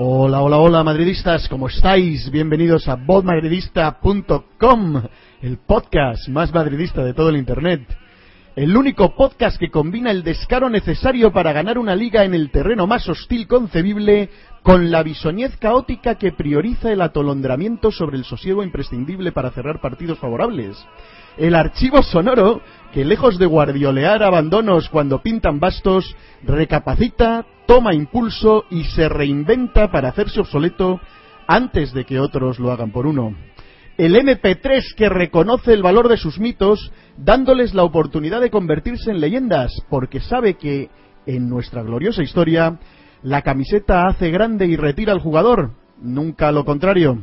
Hola, hola, hola, madridistas, ¿cómo estáis? Bienvenidos a bodmadridista.com, el podcast más madridista de todo el Internet. El único podcast que combina el descaro necesario para ganar una liga en el terreno más hostil concebible con la bisoñez caótica que prioriza el atolondramiento sobre el sosiego imprescindible para cerrar partidos favorables. El archivo sonoro que lejos de guardiolear abandonos cuando pintan bastos, recapacita, toma impulso y se reinventa para hacerse obsoleto antes de que otros lo hagan por uno. El MP3 que reconoce el valor de sus mitos, dándoles la oportunidad de convertirse en leyendas, porque sabe que, en nuestra gloriosa historia, la camiseta hace grande y retira al jugador, nunca lo contrario.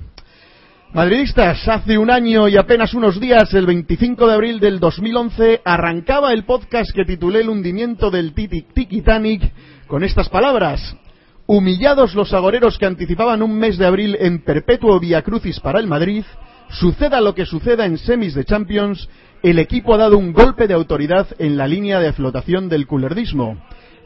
Madridistas, hace un año y apenas unos días, el 25 de abril del 2011, arrancaba el podcast que titulé El hundimiento del Titanic con estas palabras. Humillados los agoreros que anticipaban un mes de abril en perpetuo via crucis para el Madrid, suceda lo que suceda en semis de Champions, el equipo ha dado un golpe de autoridad en la línea de flotación del culerdismo.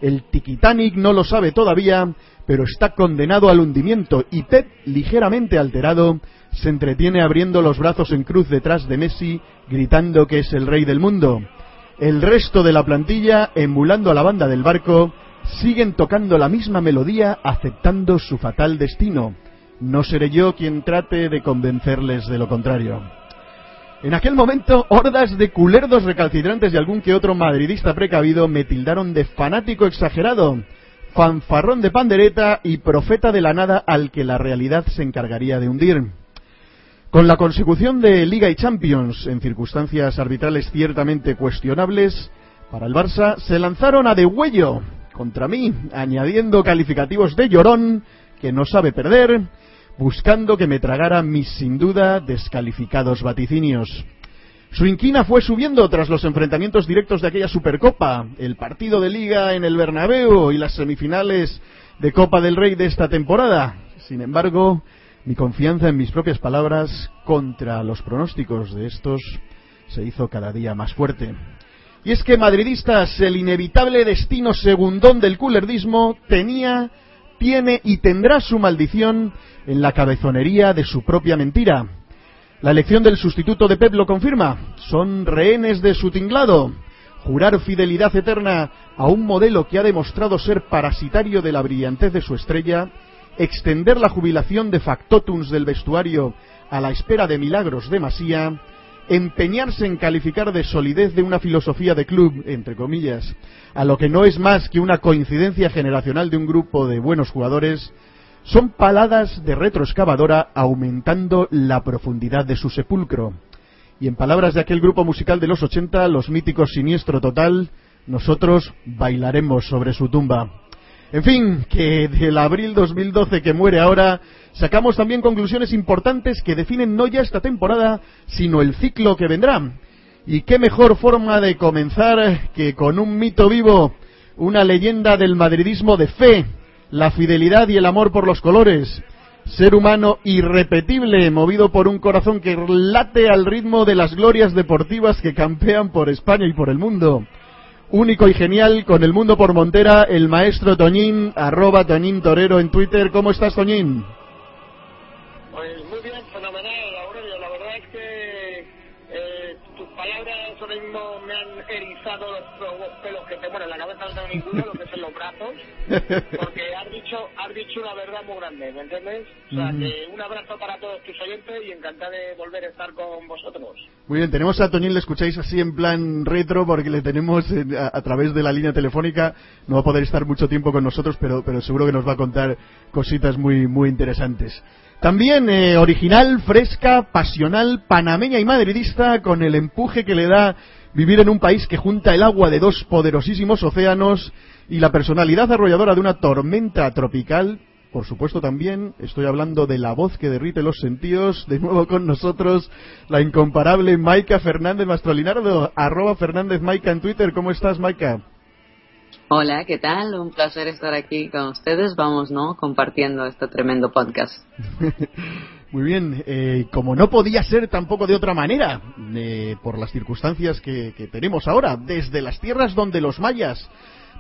El Titanic no lo sabe todavía, pero está condenado al hundimiento y Pep, ligeramente alterado, se entretiene abriendo los brazos en cruz detrás de Messi, gritando que es el rey del mundo. El resto de la plantilla, emulando a la banda del barco, siguen tocando la misma melodía, aceptando su fatal destino. No seré yo quien trate de convencerles de lo contrario. En aquel momento, hordas de culerdos recalcitrantes y algún que otro madridista precavido me tildaron de fanático exagerado, fanfarrón de pandereta y profeta de la nada al que la realidad se encargaría de hundir. Con la consecución de Liga y Champions en circunstancias arbitrales ciertamente cuestionables, para el Barça se lanzaron a degüello contra mí, añadiendo calificativos de llorón, que no sabe perder, buscando que me tragara mis sin duda descalificados vaticinios. Su inquina fue subiendo tras los enfrentamientos directos de aquella Supercopa, el partido de Liga en el Bernabéu y las semifinales de Copa del Rey de esta temporada. Sin embargo, mi confianza en mis propias palabras contra los pronósticos de estos se hizo cada día más fuerte. Y es que, madridistas, el inevitable destino segundón del culerdismo tenía, tiene y tendrá su maldición en la cabezonería de su propia mentira. La elección del sustituto de Pep lo confirma. Son rehenes de su tinglado. Jurar fidelidad eterna a un modelo que ha demostrado ser parasitario de la brillantez de su estrella extender la jubilación de factotums del vestuario a la espera de milagros de Masía, empeñarse en calificar de solidez de una filosofía de club, entre comillas, a lo que no es más que una coincidencia generacional de un grupo de buenos jugadores, son paladas de retroexcavadora aumentando la profundidad de su sepulcro. Y en palabras de aquel grupo musical de los 80, los míticos Siniestro Total, nosotros bailaremos sobre su tumba. En fin, que del abril 2012 que muere ahora, sacamos también conclusiones importantes que definen no ya esta temporada, sino el ciclo que vendrá. Y qué mejor forma de comenzar que con un mito vivo, una leyenda del madridismo de fe, la fidelidad y el amor por los colores. Ser humano irrepetible, movido por un corazón que late al ritmo de las glorias deportivas que campean por España y por el mundo único y genial con el mundo por Montera, el maestro Toñín, arroba Toñín Torero en Twitter. ¿Cómo estás, Toñín? Pues muy bien, fenomenal, Aurelio. La verdad es que eh, tus palabras ahora mismo me han erizado los, pelos que te en la cabeza, no tengo ninguno, lo que son los brazos, porque has dicho, has dicho una verdad muy grande, ¿me entiendes? O sea, que un abrazo para todos tus oyentes y encantado de volver a estar con vosotros. Muy bien, tenemos a Toñín, le escucháis así en plan retro, porque le tenemos a, través de la línea telefónica, no va a poder estar mucho tiempo con nosotros, pero, pero seguro que nos va a contar cositas muy, muy interesantes. También eh, original, fresca, pasional, panameña y madridista, con el empuje que le da vivir en un país que junta el agua de dos poderosísimos océanos y la personalidad arrolladora de una tormenta tropical. Por supuesto también estoy hablando de la voz que derrite los sentidos. De nuevo con nosotros la incomparable Maika Fernández Mastrolinardo, arroba Fernández Maika en Twitter. ¿Cómo estás, Maika? Hola, ¿qué tal? Un placer estar aquí con ustedes. Vamos, ¿no? Compartiendo este tremendo podcast. Muy bien, eh, como no podía ser tampoco de otra manera, eh, por las circunstancias que, tenemos ahora, desde las tierras donde los mayas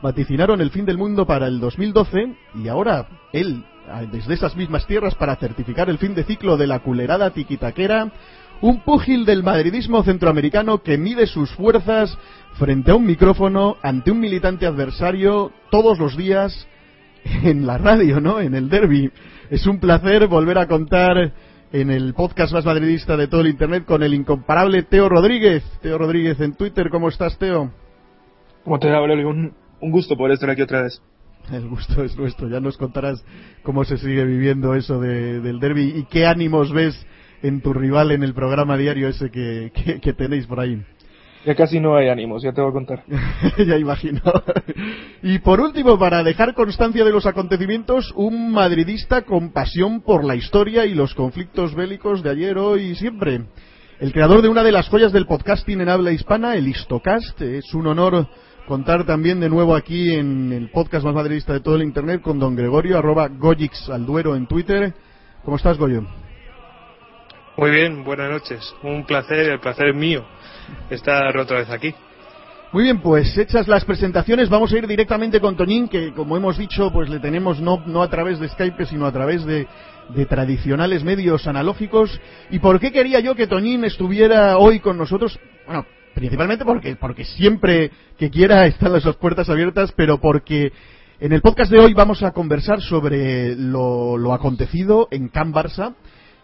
vaticinaron el fin del mundo para el 2012, y ahora él, desde esas mismas tierras para certificar el fin de ciclo de la culerada tiquitaquera, un púgil del madridismo centroamericano que mide sus fuerzas frente a un micrófono ante un militante adversario todos los días en la radio, ¿no? En el derby. Es un placer volver a contar en el podcast más madridista de todo el internet con el incomparable Teo Rodríguez. Teo Rodríguez en Twitter, ¿cómo estás, Teo? ¿Cómo te va, Un, gusto poder estar aquí otra vez. El gusto es nuestro. Ya nos contarás cómo se sigue viviendo eso del derby y qué ánimos ves en tu rival en el programa diario ese que, que, tenéis por ahí. Ya casi no hay ánimos, ya te voy a contar. ya imagino. y por último, para dejar constancia de los acontecimientos, un madridista con pasión por la historia y los conflictos bélicos de ayer, hoy y siempre. El creador de una de las joyas del podcasting en habla hispana, el Histocast. Es un honor contar también de nuevo aquí en el podcast más madridista de todo el internet con don Gregorio, arroba Goyix Alduero en Twitter. ¿Cómo estás, Goyo? Muy bien, buenas noches. Un placer, el placer es mío estar otra vez aquí. Muy bien, pues hechas las presentaciones, vamos a ir directamente con Toñín, que como hemos dicho, pues le tenemos no, no a través de Skype, sino a través de, de tradicionales medios analógicos. ¿Y por qué quería yo que Toñín estuviera hoy con nosotros? Bueno, principalmente porque, porque siempre que quiera están las puertas abiertas, pero porque en el podcast de hoy vamos a conversar sobre lo, lo acontecido en Can Barça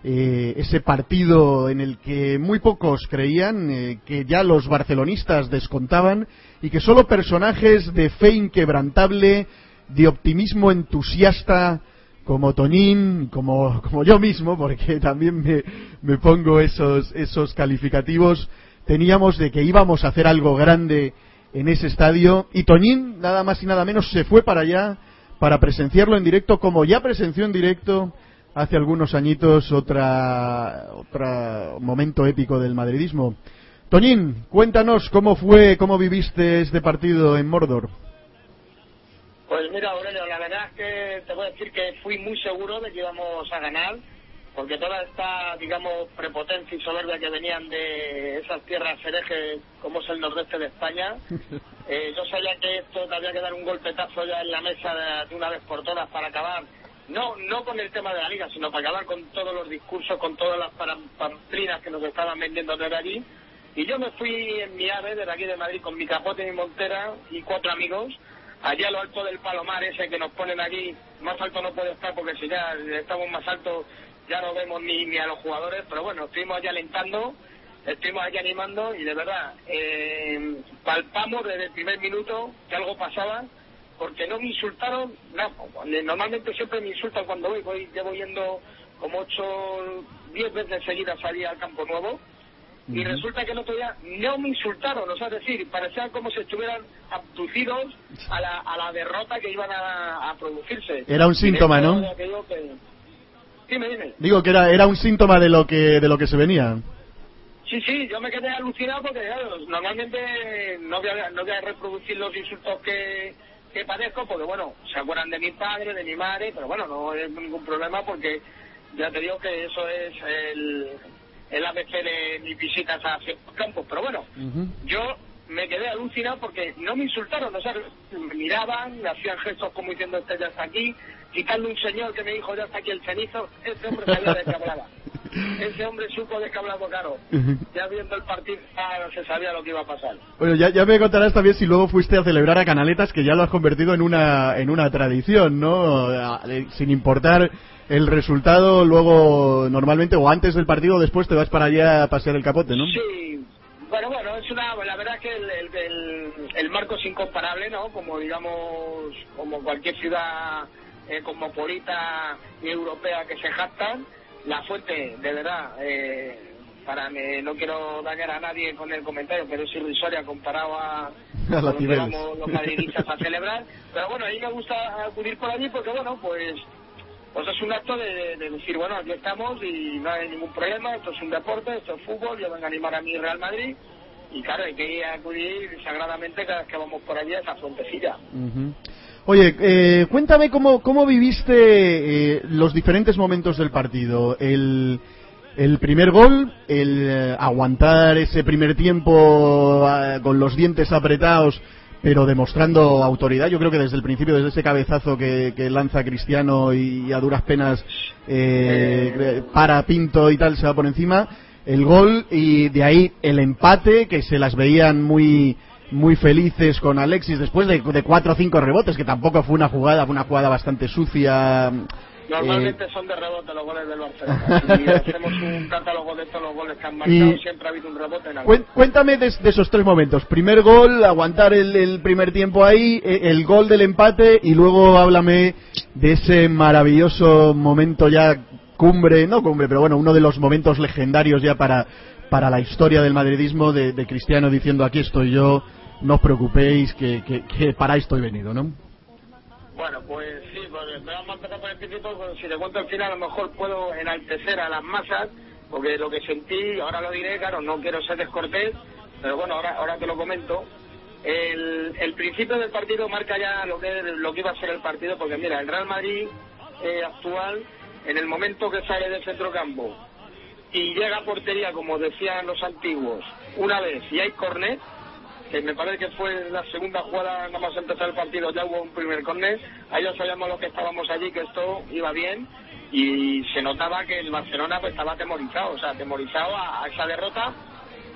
eh, ese partido en el que muy pocos creían eh, que ya los barcelonistas descontaban y que solo personajes de fe inquebrantable, de optimismo entusiasta, como Toñín, como, como yo mismo, porque también me, me pongo esos, esos calificativos, teníamos de que íbamos a hacer algo grande en ese estadio y Toñín, nada más y nada menos, se fue para allá para presenciarlo en directo, como ya presenció en directo hace algunos añitos otra, otro momento épico del madridismo. Toñín, cuéntanos cómo fue, cómo viviste este partido en Mordor. Pues mira, Aurelio, la verdad es que te voy a decir que fui muy seguro de que íbamos a ganar, porque toda esta, digamos, prepotencia y soberbia que venían de esas tierras herejes como es el nordeste de España, eh, yo sabía que esto había que dar un golpetazo ya en la mesa de una vez por todas para acabar no no con el tema de la liga, sino para acabar con todos los discursos, con todas las pamplinas que nos estaban vendiendo desde allí. Y yo me fui en mi ave, desde aquí de Madrid, con mi capote y mi montera y cuatro amigos, allá a lo alto del Palomar ese que nos ponen aquí, más alto no puede estar porque si ya estamos más altos ya no vemos ni, ni a los jugadores, pero bueno, estuvimos allá alentando, estuvimos allá animando y de verdad eh, palpamos desde el primer minuto que algo pasaba porque no me insultaron, no, normalmente siempre me insultan cuando voy, voy llevo yendo como ocho, diez veces seguidas salir al campo nuevo, y resulta que el otro día no me insultaron, o sea, es decir, parecían como si estuvieran abducidos a la, a la derrota que iban a, producirse. Era un síntoma, ¿no? Dime, dime. Digo que era, era un síntoma de lo que, de lo que se venía. Sí, sí, yo me quedé alucinado porque normalmente no voy, a, no voy a reproducir los insultos que, que padezco, porque bueno, se acuerdan de mi padre, de mi madre, pero bueno, no es ningún problema porque ya te digo que eso es el, el ABC de mis visitas a ciertos campos. Pero bueno, yo me quedé alucinado porque no me insultaron, o sea, me miraban, me hacían gestos como diciendo, este ya está aquí, quitando un señor que me dijo, ya está aquí el cenizo, ese hombre sabía de qué hablaba. Ese hombre supo de qué hablaba claro. Ya viendo el partido se sabía lo que iba a pasar. Bueno, ya, ya me contarás también si luego fuiste a celebrar a Canaletas, que ya lo has convertido en una, en una tradición, ¿no? Sin importar el resultado, luego normalmente o antes del partido o después te vas para allá a pasear el capote, ¿no? Sí, bueno, bueno, es una, la verdad que el, el, el, marco es incomparable, ¿no? Como digamos, como cualquier ciudad eh, cosmopolita y europea que se jactan, la fuente, de verdad, eh, para me, no quiero dañar a nadie con el comentario, pero es irrisoria comparado a, a los, los madridistas a celebrar. Pero bueno, a mí me gusta acudir por allí porque, bueno, pues pues es un acto de, decir, bueno, aquí estamos y no hay ningún problema, esto es un deporte, esto es fútbol, yo vengo a animar a mi Real Madrid y claro, hay que ir a acudir sagradamente cada vez que vamos por allí a esa frontecilla. Oye, eh, cuéntame cómo, cómo viviste eh, los diferentes momentos del partido. El, el primer gol, el eh, aguantar ese primer tiempo con los dientes apretados pero demostrando autoridad. Yo creo que desde el principio, desde ese cabezazo que, lanza Cristiano y, a duras penas eh, para Pinto y tal, se va por encima. El gol y de ahí el empate, que se las veían muy muy felices con Alexis después de, de cuatro o cinco rebotes, que tampoco fue una jugada, fue una jugada bastante sucia Normalmente eh, son de rebote los goles del Barcelona. Si hacemos un catálogo de todos los goles que han marcado, siempre ha habido un rebote en algo. Cuéntame de, esos tres momentos. Primer gol, aguantar el, primer tiempo ahí, e, el gol del empate y luego háblame de ese maravilloso momento ya cumbre, no cumbre, pero bueno, uno de los momentos legendarios ya para, para la historia del madridismo de, Cristiano diciendo aquí estoy yo, no os preocupéis que, que, para esto he venido, ¿no? Bueno, pues sí, me vamos a empezar el principio, pues, si te cuento el final a lo mejor puedo enaltecer a las masas, porque lo que sentí, ahora lo diré, claro, no quiero ser descortés, pero bueno, ahora, ahora te lo comento. El, el principio del partido marca ya lo que, lo que iba a ser el partido, porque mira, el Real Madrid eh, actual, en el momento que sale del centrocampo y llega a portería, como decían los antiguos, una vez y hay cornet, que me parece que fue la segunda jugada, nada más empezar el partido, ya hubo un primer córner, ahí ya sabíamos los que estábamos allí que esto iba bien y se notaba que el Barcelona pues estaba atemorizado, o sea, atemorizado a, esa derrota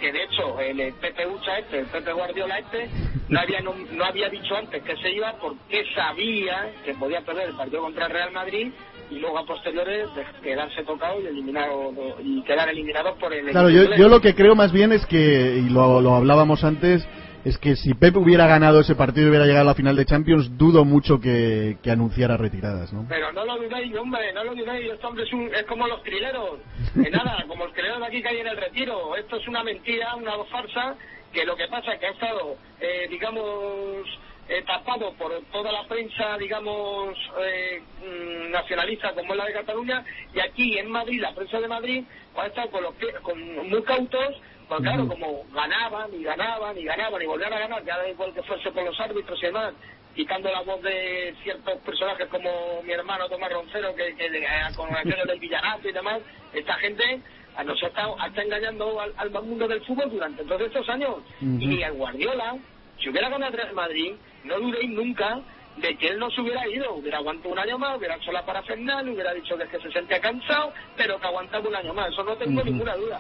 que de hecho el Pepe Ucha este, el Pepe Guardiola este, no había, no, había dicho antes que se iba porque sabía que podía perder el partido contra el Real Madrid y luego a posteriores quedarse tocado y eliminado y quedar eliminados por el claro yo, yo lo que creo más bien es que y lo, lo hablábamos antes es que si Pep hubiera ganado ese partido y hubiera llegado a la final de Champions, dudo mucho que, anunciara retiradas, ¿no? Pero no lo dudéis, hombre, no lo dudéis, este hombre es, un, es como los trileros, de nada, como los trileros de aquí que hay en el retiro, esto es una mentira, una farsa, que lo que pasa es que ha estado, eh, digamos, eh, tapado por toda la prensa, digamos, eh, mm, nacionalista como es la de Cataluña, y aquí en Madrid, la prensa de Madrid, ha estado con, los, con muy cautos pues claro, como ganaban y ganaban y ganaban y volvían a ganar, ya da igual que fuese por los árbitros y demás, quitando la voz de ciertos personajes como mi hermano Tomás Roncero, que, que eh, con aquello del villanato y demás, esta gente nos ha estado, engañando al, mundo del fútbol durante todos estos años. Y el Guardiola, si hubiera ganado el Madrid, no dudéis nunca de que él no se hubiera ido, hubiera aguantado un año más, hubiera hecho la parafernal, hubiera dicho que, que se sentía cansado, pero que aguantaba un año más, eso no tengo ninguna duda.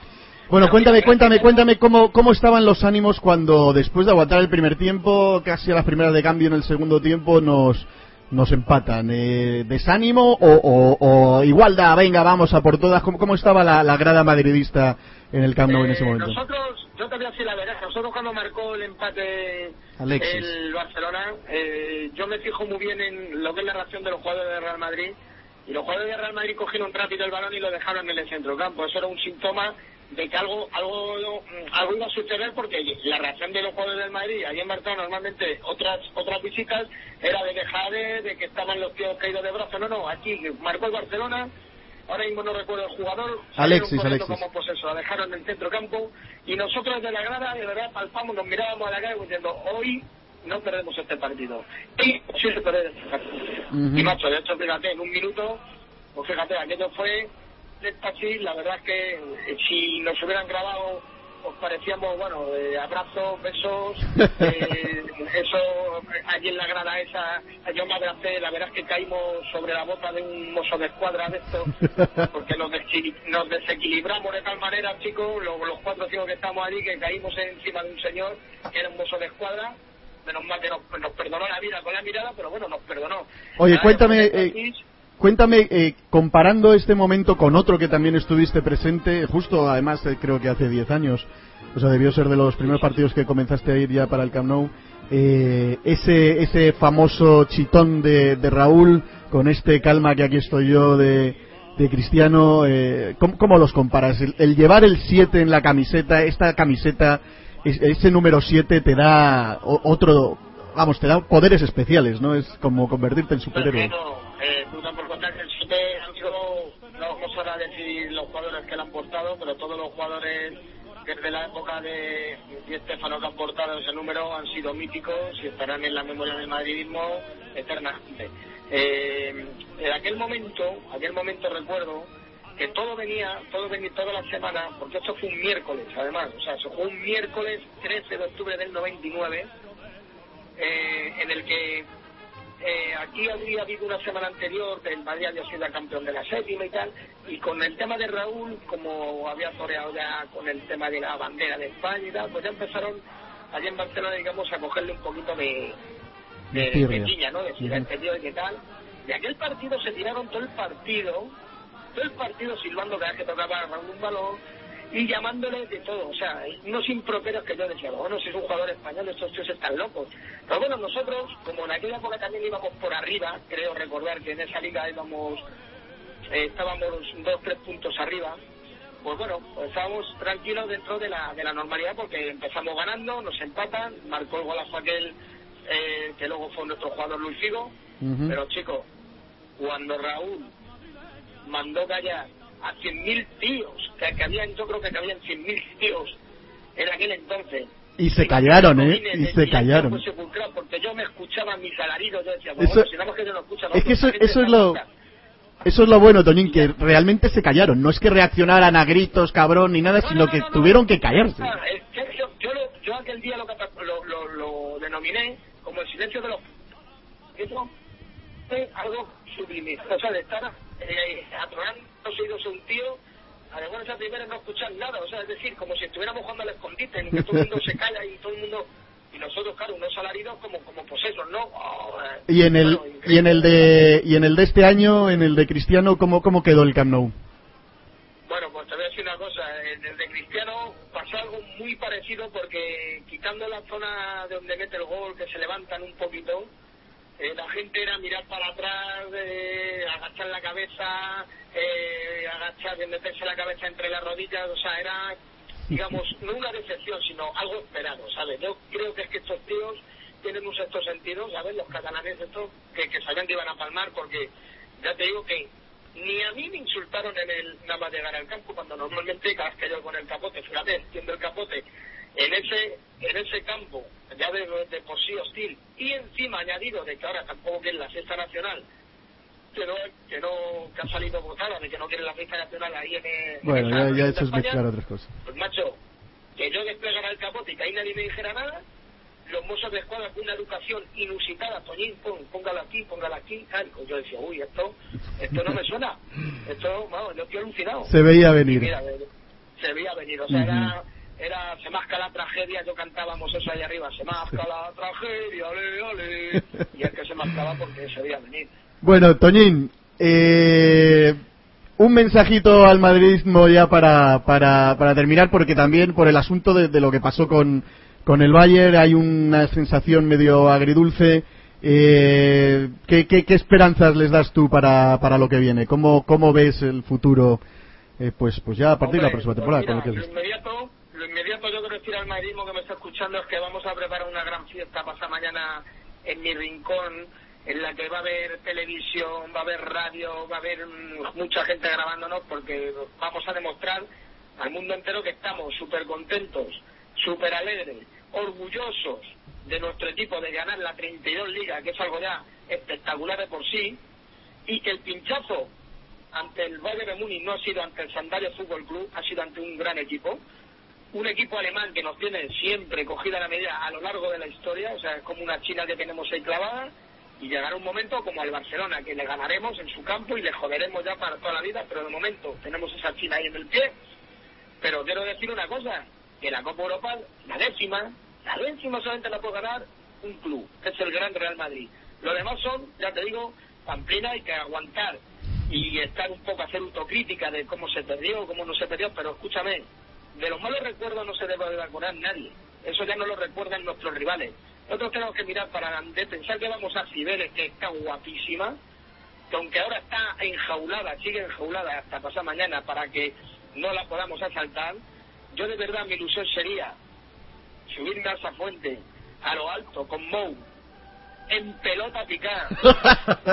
Bueno, cuéntame, cuéntame, cuéntame cómo, cómo estaban los ánimos cuando después de aguantar el primer tiempo, casi a las primeras de cambio en el segundo tiempo, nos, nos empatan. Eh, ¿Desánimo o, o, igualdad? Venga, vamos a por todas. ¿Cómo, cómo estaba la, la, grada madridista en el Camp Nou en ese eh, momento? Nosotros, yo te voy a decir la verdad, nosotros cuando marcó el empate el Barcelona, eh, yo me fijo muy bien en lo que es la reacción de los jugadores de Real Madrid. Y los jugadores de Real Madrid cogieron rápido el balón y lo dejaron en el centro campo. Eso era un síntoma de que algo algo algo iba a suceder porque la reacción de los jugadores del Madrid allí en Barcelona normalmente otras otras visitas era de dejar de, que estaban los tíos caídos de brazos. No no aquí marcó el Barcelona ahora mismo no recuerdo el jugador Alexis Alexis. como pues eso, la dejaron en el centro campo y nosotros de la grada de verdad palpamos nos mirábamos a la calle diciendo hoy no perdemos este partido y sí se perder este partido y macho de hecho fíjate en un minuto pues fíjate aquello fue de la verdad es que eh, si nos hubieran grabado, os parecíamos, bueno, abrazos, besos, eh, eso, allí en la grada esa, yo me abracé, la verdad es que caímos sobre la bota de un mozo de escuadra de estos, porque nos, nos desequilibramos de tal manera, chicos, los, los cuatro chicos que estamos allí, que caímos encima de un señor que era un mozo de escuadra, menos mal que nos, perdonó la vida con la mirada, pero bueno, nos perdonó. Oye, cuéntame, Cuéntame, eh, comparando este momento con otro que también estuviste presente, justo además eh, creo que hace 10 años, o sea, debió ser de los primeros partidos que comenzaste a ir ya para el Camp Nou, eh, ese, ese famoso chitón de, Raúl con este calma que aquí estoy yo de, de Cristiano, ¿cómo, los comparas? El, llevar el 7 en la camiseta, esta camiseta, ese número 7 te da otro, vamos, te da poderes especiales, ¿no? Es como convertirte en superhéroe. Eh, por contar que el 7 han sido, no vamos a decir los jugadores que le han portado, pero todos los jugadores desde la época de Di Estefano que han portado ese número han sido míticos y estarán en la memoria del madridismo eternamente. Eh, en aquel momento, aquel momento recuerdo que todo venía, todo venía toda la semana, porque esto fue un miércoles además, o sea, se fue un miércoles 13 de octubre del 99 eh, en el que eh, aquí había habido una semana anterior que el Madrid había sido el campeón de la séptima y tal, y con el tema de Raúl, como había toreado ya con el tema de la bandera de España y tal, pues ya empezaron allí en Barcelona, digamos, a cogerle un poquito de, de, ¿no? De si Ujú. entendido de qué tal. De aquel partido se tiraron todo el partido, todo el partido silbando cada vez que tocaba Raúl un balón y llamándole de todo, o sea, unos improperios que yo decía, bueno, si es un jugador español, estos tíos están locos. Pero bueno, nosotros, como en aquella época también íbamos por arriba, creo recordar que en esa liga íbamos, eh, estábamos dos, tres puntos arriba, pues bueno, pues estábamos tranquilos dentro de la, de la normalidad porque empezamos ganando, nos empatan, marcó el golazo aquel eh, que luego fue nuestro jugador Luis Figo, pero chicos, cuando Raúl mandó callar a 100.000 tíos, que, que habían, yo creo que habían 100.000 tíos en aquel entonces. Y se callaron, ¿eh? Y se callaron. porque yo me escuchaba mis alaridos, yo decía, bueno, Eso- si nada más que yo no escucha, es que eso- eso es lo-. Eso es lo bueno, Toñín, que realmente se callaron. No es que reaccionaran a gritos, cabrón, ni nada, No, sino no, que no, no, tuvieron no. que callarse. Ah, es que yo, yo, aquel día lo, lo, lo, lo denominé como el silencio de los... Eso es algo sublime. O sea, de estar eh, atronando los oídos a un tío, además esa primera no escuchar nada. O sea, es decir, como si estuviéramos jugando al escondite, en que todo el mundo se calla y todo el mundo... Y nosotros, claro, unos alaridos como, como posesos, ¿no? Oh, Y en el bueno, y en el de y en el de este año, en el de Cristiano, ¿cómo cómo quedó el Camp Nou? Bueno, pues te voy a decir una cosa. En el de Cristiano pasó algo muy parecido porque quitando la zona de donde mete el gol, que se levantan un poquito, eh, la gente era mirar para atrás, eh, agachar la cabeza, eh, agachar, meterse la cabeza entre las rodillas, o sea, era, digamos, no una decepción, sino algo esperado, ¿sabes? Yo creo que es que estos tíos tienen un sexto sentido, ¿sabes? Los catalanes estos, que, que sabían que iban a palmar, porque ya te digo que ni a mí me insultaron en el nada más llegar al campo cuando normalmente cada vez que yo con el capote, fíjate, extiendo el capote en ese en ese campo ya de, de por sí hostil y encima añadido de que ahora tampoco quieren la fiesta nacional que no que no que ha salido votada de que no quieren la fiesta nacional ahí en, el- Bueno, en ya, ya eso es mezclar otras cosas. pues macho que yo desplegara el capote y que ahí nadie me dijera nada los mozos de escuadra con una educación inusitada, Toñín, pon, póngalo aquí, póngalo aquí, tal. Yo decía, uy, esto, esto no me suena. Esto, vamos, yo estoy alucinado. Se veía venir. mira, se veía venir, o sea, era, era, se masca la tragedia, yo cantábamos eso ahí arriba, se masca la tragedia, ale, ale, y es que se mascaba porque se veía venir. Bueno, Toñín, eh, un mensajito al madridismo ya para, para, para terminar, porque también por el asunto de, de lo que pasó con, con el Bayern hay una sensación medio agridulce. Eh, ¿qué, qué, qué esperanzas les das tú para, para lo que viene? ¿Cómo, cómo ves el futuro? eh, pues, pues ya a partir de la Hombre, próxima pues temporada. mira, con lo que lo inmediato, yo quiero decir al madridismo que me está escuchando es que vamos a preparar una gran fiesta pasada mañana en mi rincón, en la que va a haber televisión, va a haber radio, va a haber mm, mucha gente grabándonos porque vamos a demostrar al mundo entero que estamos súper contentos, súper alegres, orgullosos de nuestro equipo de ganar la 32 Liga, que es algo ya espectacular de por sí, y que el pinchazo ante el Bayern de no ha sido ante el Sandalia Fútbol Club, ha sido ante un gran equipo, un equipo alemán que nos tiene siempre cogida la medida a lo largo de la historia, o sea, es como una China que tenemos ahí clavada, y llegará un momento como al Barcelona, que le ganaremos en su campo y le joderemos ya para toda la vida, pero de momento tenemos esa China ahí en el pie. Pero quiero decir una cosa, que la Copa Europa, la décima, la décima solamente la puede ganar un club, que es el Gran Real Madrid. Lo demás son, ya te digo, pamplina, hay que aguantar y estar un poco, hacer autocrítica de cómo se perdió, cómo no se perdió, pero escúchame, de los malos recuerdos no se debe de acordar nadie. Eso ya no lo recuerdan nuestros rivales. Nosotros tenemos que mirar para adelante, pensar que vamos a Cibeles, que está guapísima, que aunque ahora está enjaulada, sigue enjaulada hasta pasar mañana para que no la podamos asaltar, yo de verdad mi ilusión sería subirme a esa fuente, a lo alto, con Mou, en pelota picada,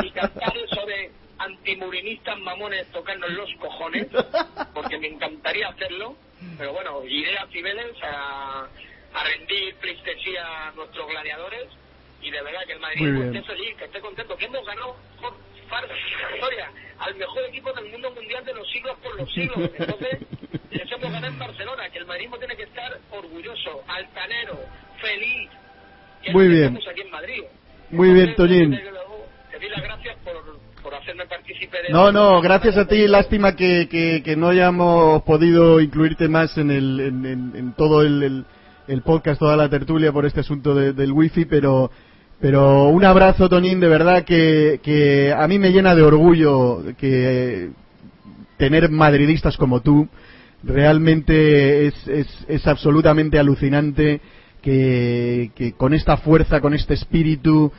y cantar eso de antimurinistas mamones tocarnos los cojones, porque me encantaría hacerlo, pero bueno, iré a Cibeles a, a rendir pleistesía a nuestros gladiadores, y de verdad que el Madrid esté feliz, que esté contento, que hemos ganado por farsa historia al mejor equipo del mundo mundial de los siglos por los siglos. Entonces, les hemos ganado en Barcelona, que el madridismo tiene que estar orgulloso, altanero, feliz, Muy bien. Aquí en Madrid. Muy bien, Toñín. Te doy las gracias por, por hacerme partícipe de... No, no, gracias a ti. Lástima que, que, que no hayamos podido incluirte más en, el, en, en, en todo el, el, el, podcast, toda la tertulia por este asunto de, del wifi, pero... Pero un abrazo, Toñín, de verdad que, que a mí me llena de orgullo que tener madridistas como tú. Realmente es, es, es absolutamente alucinante que, que, con esta fuerza, con este espíritu,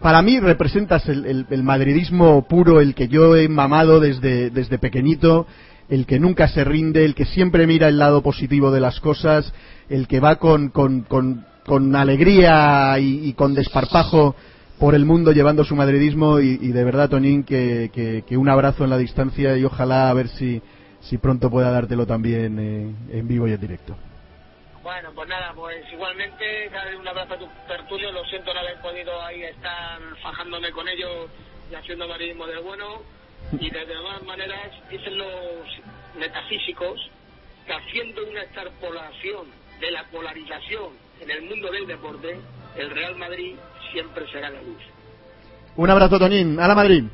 para mí representas el, madridismo puro, el que yo he mamado desde, desde pequeñito, el que nunca se rinde, el que siempre mira el lado positivo de las cosas, el que va con, con, con, con alegría y, con desparpajo por el mundo llevando su madridismo y, de verdad, Tonín, que, que, que, un abrazo en la distancia y ojalá a ver si, si pronto pueda dártelo también eh, en vivo y en directo. Bueno, pues nada, pues igualmente, darle un abrazo a tu tertulio. Lo siento no haber podido ahí estar fajándome con ellos y haciendo madridismo del bueno. Y de todas maneras, dicen los metafísicos que haciendo una extrapolación de la polarización en el mundo del deporte, el Real Madrid siempre será la luz. Un abrazo, Tonín. A la Madrid.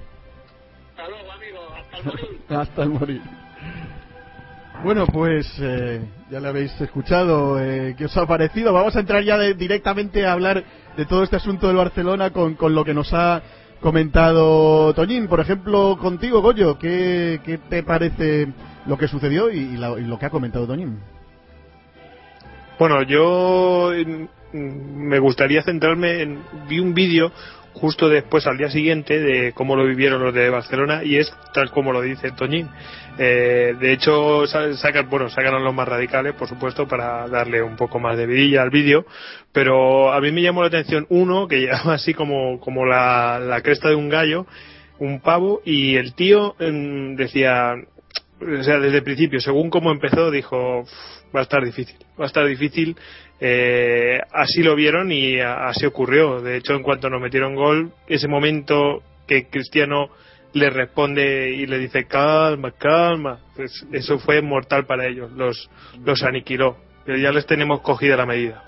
Hasta luego, amigo. Hasta el morir. Hasta el morir. Bueno, pues eh, ya lo habéis escuchado. Eh, ¿Qué os ha parecido? Vamos a entrar ya de, directamente a hablar de todo este asunto del Barcelona con, con lo que nos ha comentado Toñín. Por ejemplo, contigo, Goyo, ¿qué, qué te parece lo que sucedió y, y, lo que ha comentado Toñín? Bueno, yo me gustaría centrarme en. Vi un vídeo justo después, al día siguiente, de cómo lo vivieron los de Barcelona y es tal como lo dice Toñín. Eh, de hecho, sacan, bueno, sacaron los más radicales, por supuesto, para darle un poco más de vidilla al vídeo, pero a mí me llamó la atención uno que llevaba así como, como la, la cresta de un gallo, un pavo, y el tío eh, decía, o sea, desde el principio, según cómo empezó, dijo, va a estar difícil, va a estar difícil. Eh, así lo vieron y así ocurrió. De hecho, en cuanto nos metieron gol, ese momento que Cristiano le responde y le dice calma, calma, pues eso fue mortal para ellos, los, los aniquiló. Pero ya les tenemos cogida la medida.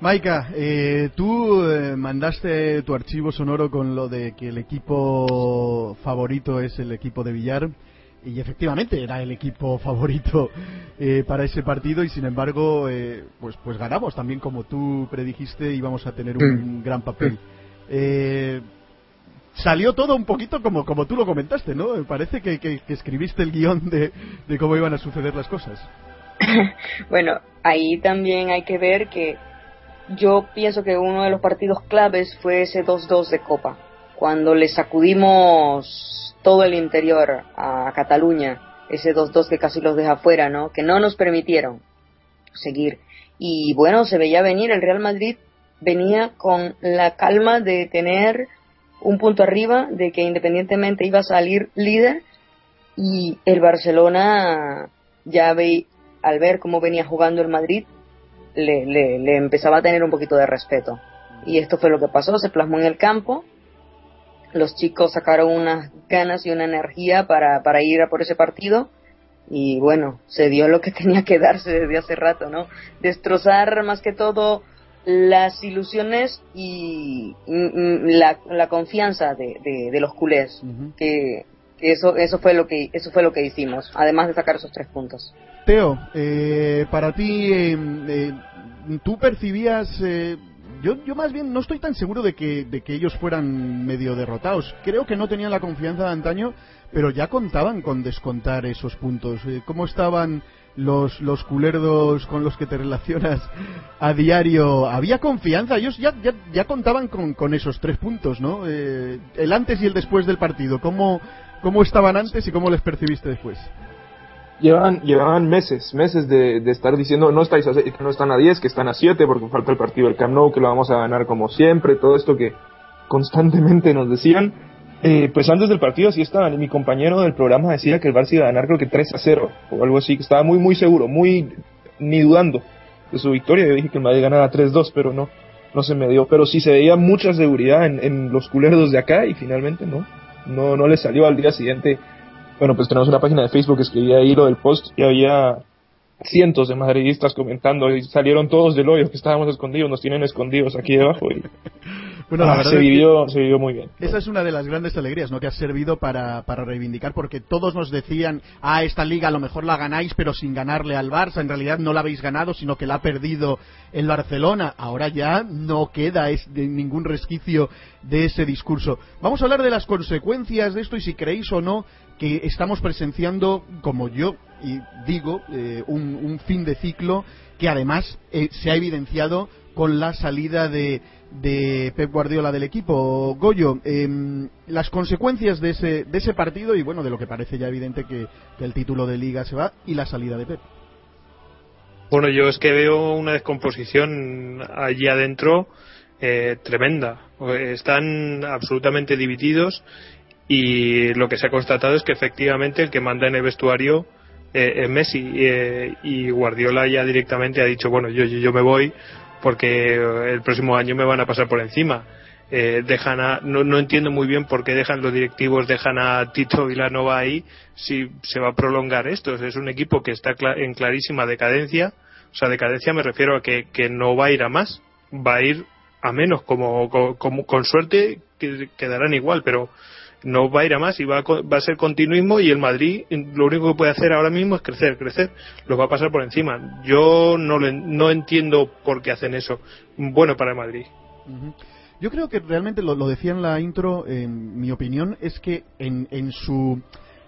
Maika, eh, tú eh, mandaste tu archivo sonoro con lo de que el equipo favorito es el equipo de Villar y efectivamente era el equipo favorito eh, para ese partido y sin embargo eh, pues pues ganamos. También como tú predijiste íbamos a tener un gran papel. Eh, salió todo un poquito como como tú lo comentaste no parece que, que, que escribiste el guion de, de, cómo iban a suceder las cosas. Bueno ahí también hay que ver que yo pienso que uno de los partidos claves fue ese 2-2 de Copa cuando le sacudimos todo el interior a Cataluña, ese 2-2 que casi los deja fuera, ¿no? Que no nos permitieron seguir. Y bueno, se veía venir, el Real Madrid venía con la calma de tener un punto arriba, de que independientemente iba a salir líder, y el Barcelona ya ve, al ver cómo venía jugando el Madrid, le, le, le empezaba a tener un poquito de respeto. Y esto fue lo que pasó, se plasmó en el campo, los chicos sacaron unas ganas y una energía para, para ir a por ese partido y bueno, se dio lo que tenía que darse desde hace rato, ¿no? Destrozar más que todo las ilusiones y la, la confianza de, de, de, los culés, uh -huh. que, que, eso, eso, fue lo que, eso fue lo que hicimos, además de sacar esos tres puntos. Teo, eh, para ti, eh, eh, ¿tú percibías yo, yo más bien no estoy tan seguro de que, de que ellos fueran medio derrotados. Creo que no tenían la confianza de antaño, pero ya contaban con descontar esos puntos. Eh, ¿Cómo estaban los, los culerdos con los que te relacionas a diario? Había confianza, ellos ya, ya, ya contaban con, con esos tres puntos, ¿no? Eh, el antes y el después del partido. ¿Cómo, ¿Cómo estaban antes y cómo les percibiste después? Llevaban, llevaban meses, meses de, de, estar diciendo no estáis a, no están a 10, que están a 7 porque falta el partido del Camp Nou, que lo vamos a ganar como siempre, todo esto que constantemente nos decían. Eh, pues antes del partido sí estaban, y mi compañero del programa decía que el Barça iba a ganar creo que 3 a 0 o algo así, que estaba muy muy seguro, muy ni dudando de su victoria. Yo dije que el Madrid ganara 3-2, pero no, no se me dio. Pero sí se veía mucha seguridad en, los culerdos de acá y finalmente no, no, no le salió al día siguiente bueno, pues tenemos una página de Facebook, escribí ahí lo del post y había cientos de madridistas comentando y salieron todos del hoyo que estábamos escondidos, nos tienen escondidos aquí debajo y Bueno, la ah, verdad se, que vivió, se vivió muy bien. esa es una de las grandes alegrías, ¿no? Que ha servido para, para reivindicar, porque todos nos decían, ah, esta liga a lo mejor la ganáis, pero sin ganarle al Barça. En realidad no la habéis ganado, sino que la ha perdido el Barcelona. Ahora ya no queda es- de ningún resquicio de ese discurso. Vamos a hablar de las consecuencias de esto y si creéis o no que estamos presenciando, como yo y digo, eh, un, un fin de ciclo que además eh, se ha evidenciado con la salida de, de Pep Guardiola del equipo. Goyo, em, las consecuencias de ese, de ese partido y bueno, de lo que parece ya evidente que, el título de liga se va y la salida de Pep. Bueno, yo es que veo una descomposición allí adentro eh, tremenda. Están absolutamente divididos y lo que se ha constatado es que efectivamente el que manda en el vestuario eh, es Messi eh, y Guardiola ya directamente ha dicho, bueno, yo, yo, yo me voy porque el próximo año me van a pasar por encima. Eh, dejan a, no, no entiendo muy bien por qué dejan los directivos, dejan a Tito Vilanova ahí si se va a prolongar esto. Es un equipo que está en clarísima decadencia. O sea, decadencia me refiero a que, que no va a ir a más, va a ir a menos, como, como, como- con suerte que- quedarán igual, pero no va a ir a más y va a, va a ser continuismo y el Madrid lo único que puede hacer ahora mismo es crecer, crecer, lo va a pasar por encima. Yo no, lo en- no entiendo por qué hacen eso. Bueno para Madrid. Yo creo que realmente lo, lo decía en la intro, en mi opinión, es que en, en su,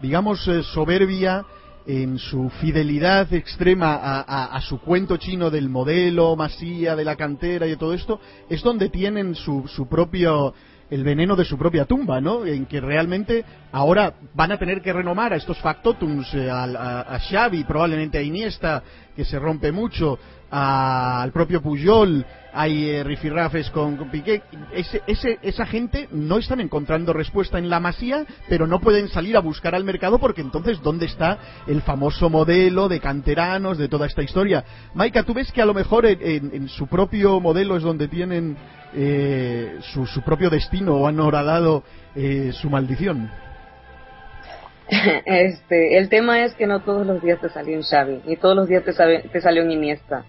digamos, eh, soberbia, en su fidelidad extrema a, a- a su cuento chino del modelo, masía, de la cantera y de todo esto, es donde tienen su, su propio el veneno de su propia tumba, ¿no? En que realmente ahora van a tener que renomar a estos factotums, eh, a, a Xavi, probablemente a Iniesta, que se rompe mucho, al propio Puyol, hay eh, rifirrafes con, con Piqué. Ese, ese- esa gente no están encontrando respuesta en la masía, pero no pueden salir a buscar al mercado porque entonces, ¿dónde está el famoso modelo de canteranos, de toda esta historia? Maika, ¿tú ves que a lo mejor en su propio modelo es donde tienen eh, su, su propio destino o han horadado eh, su maldición? Este, el tema es que no todos los días te salió un Xavi, ni todos los días te, sabe- salió un Iniesta.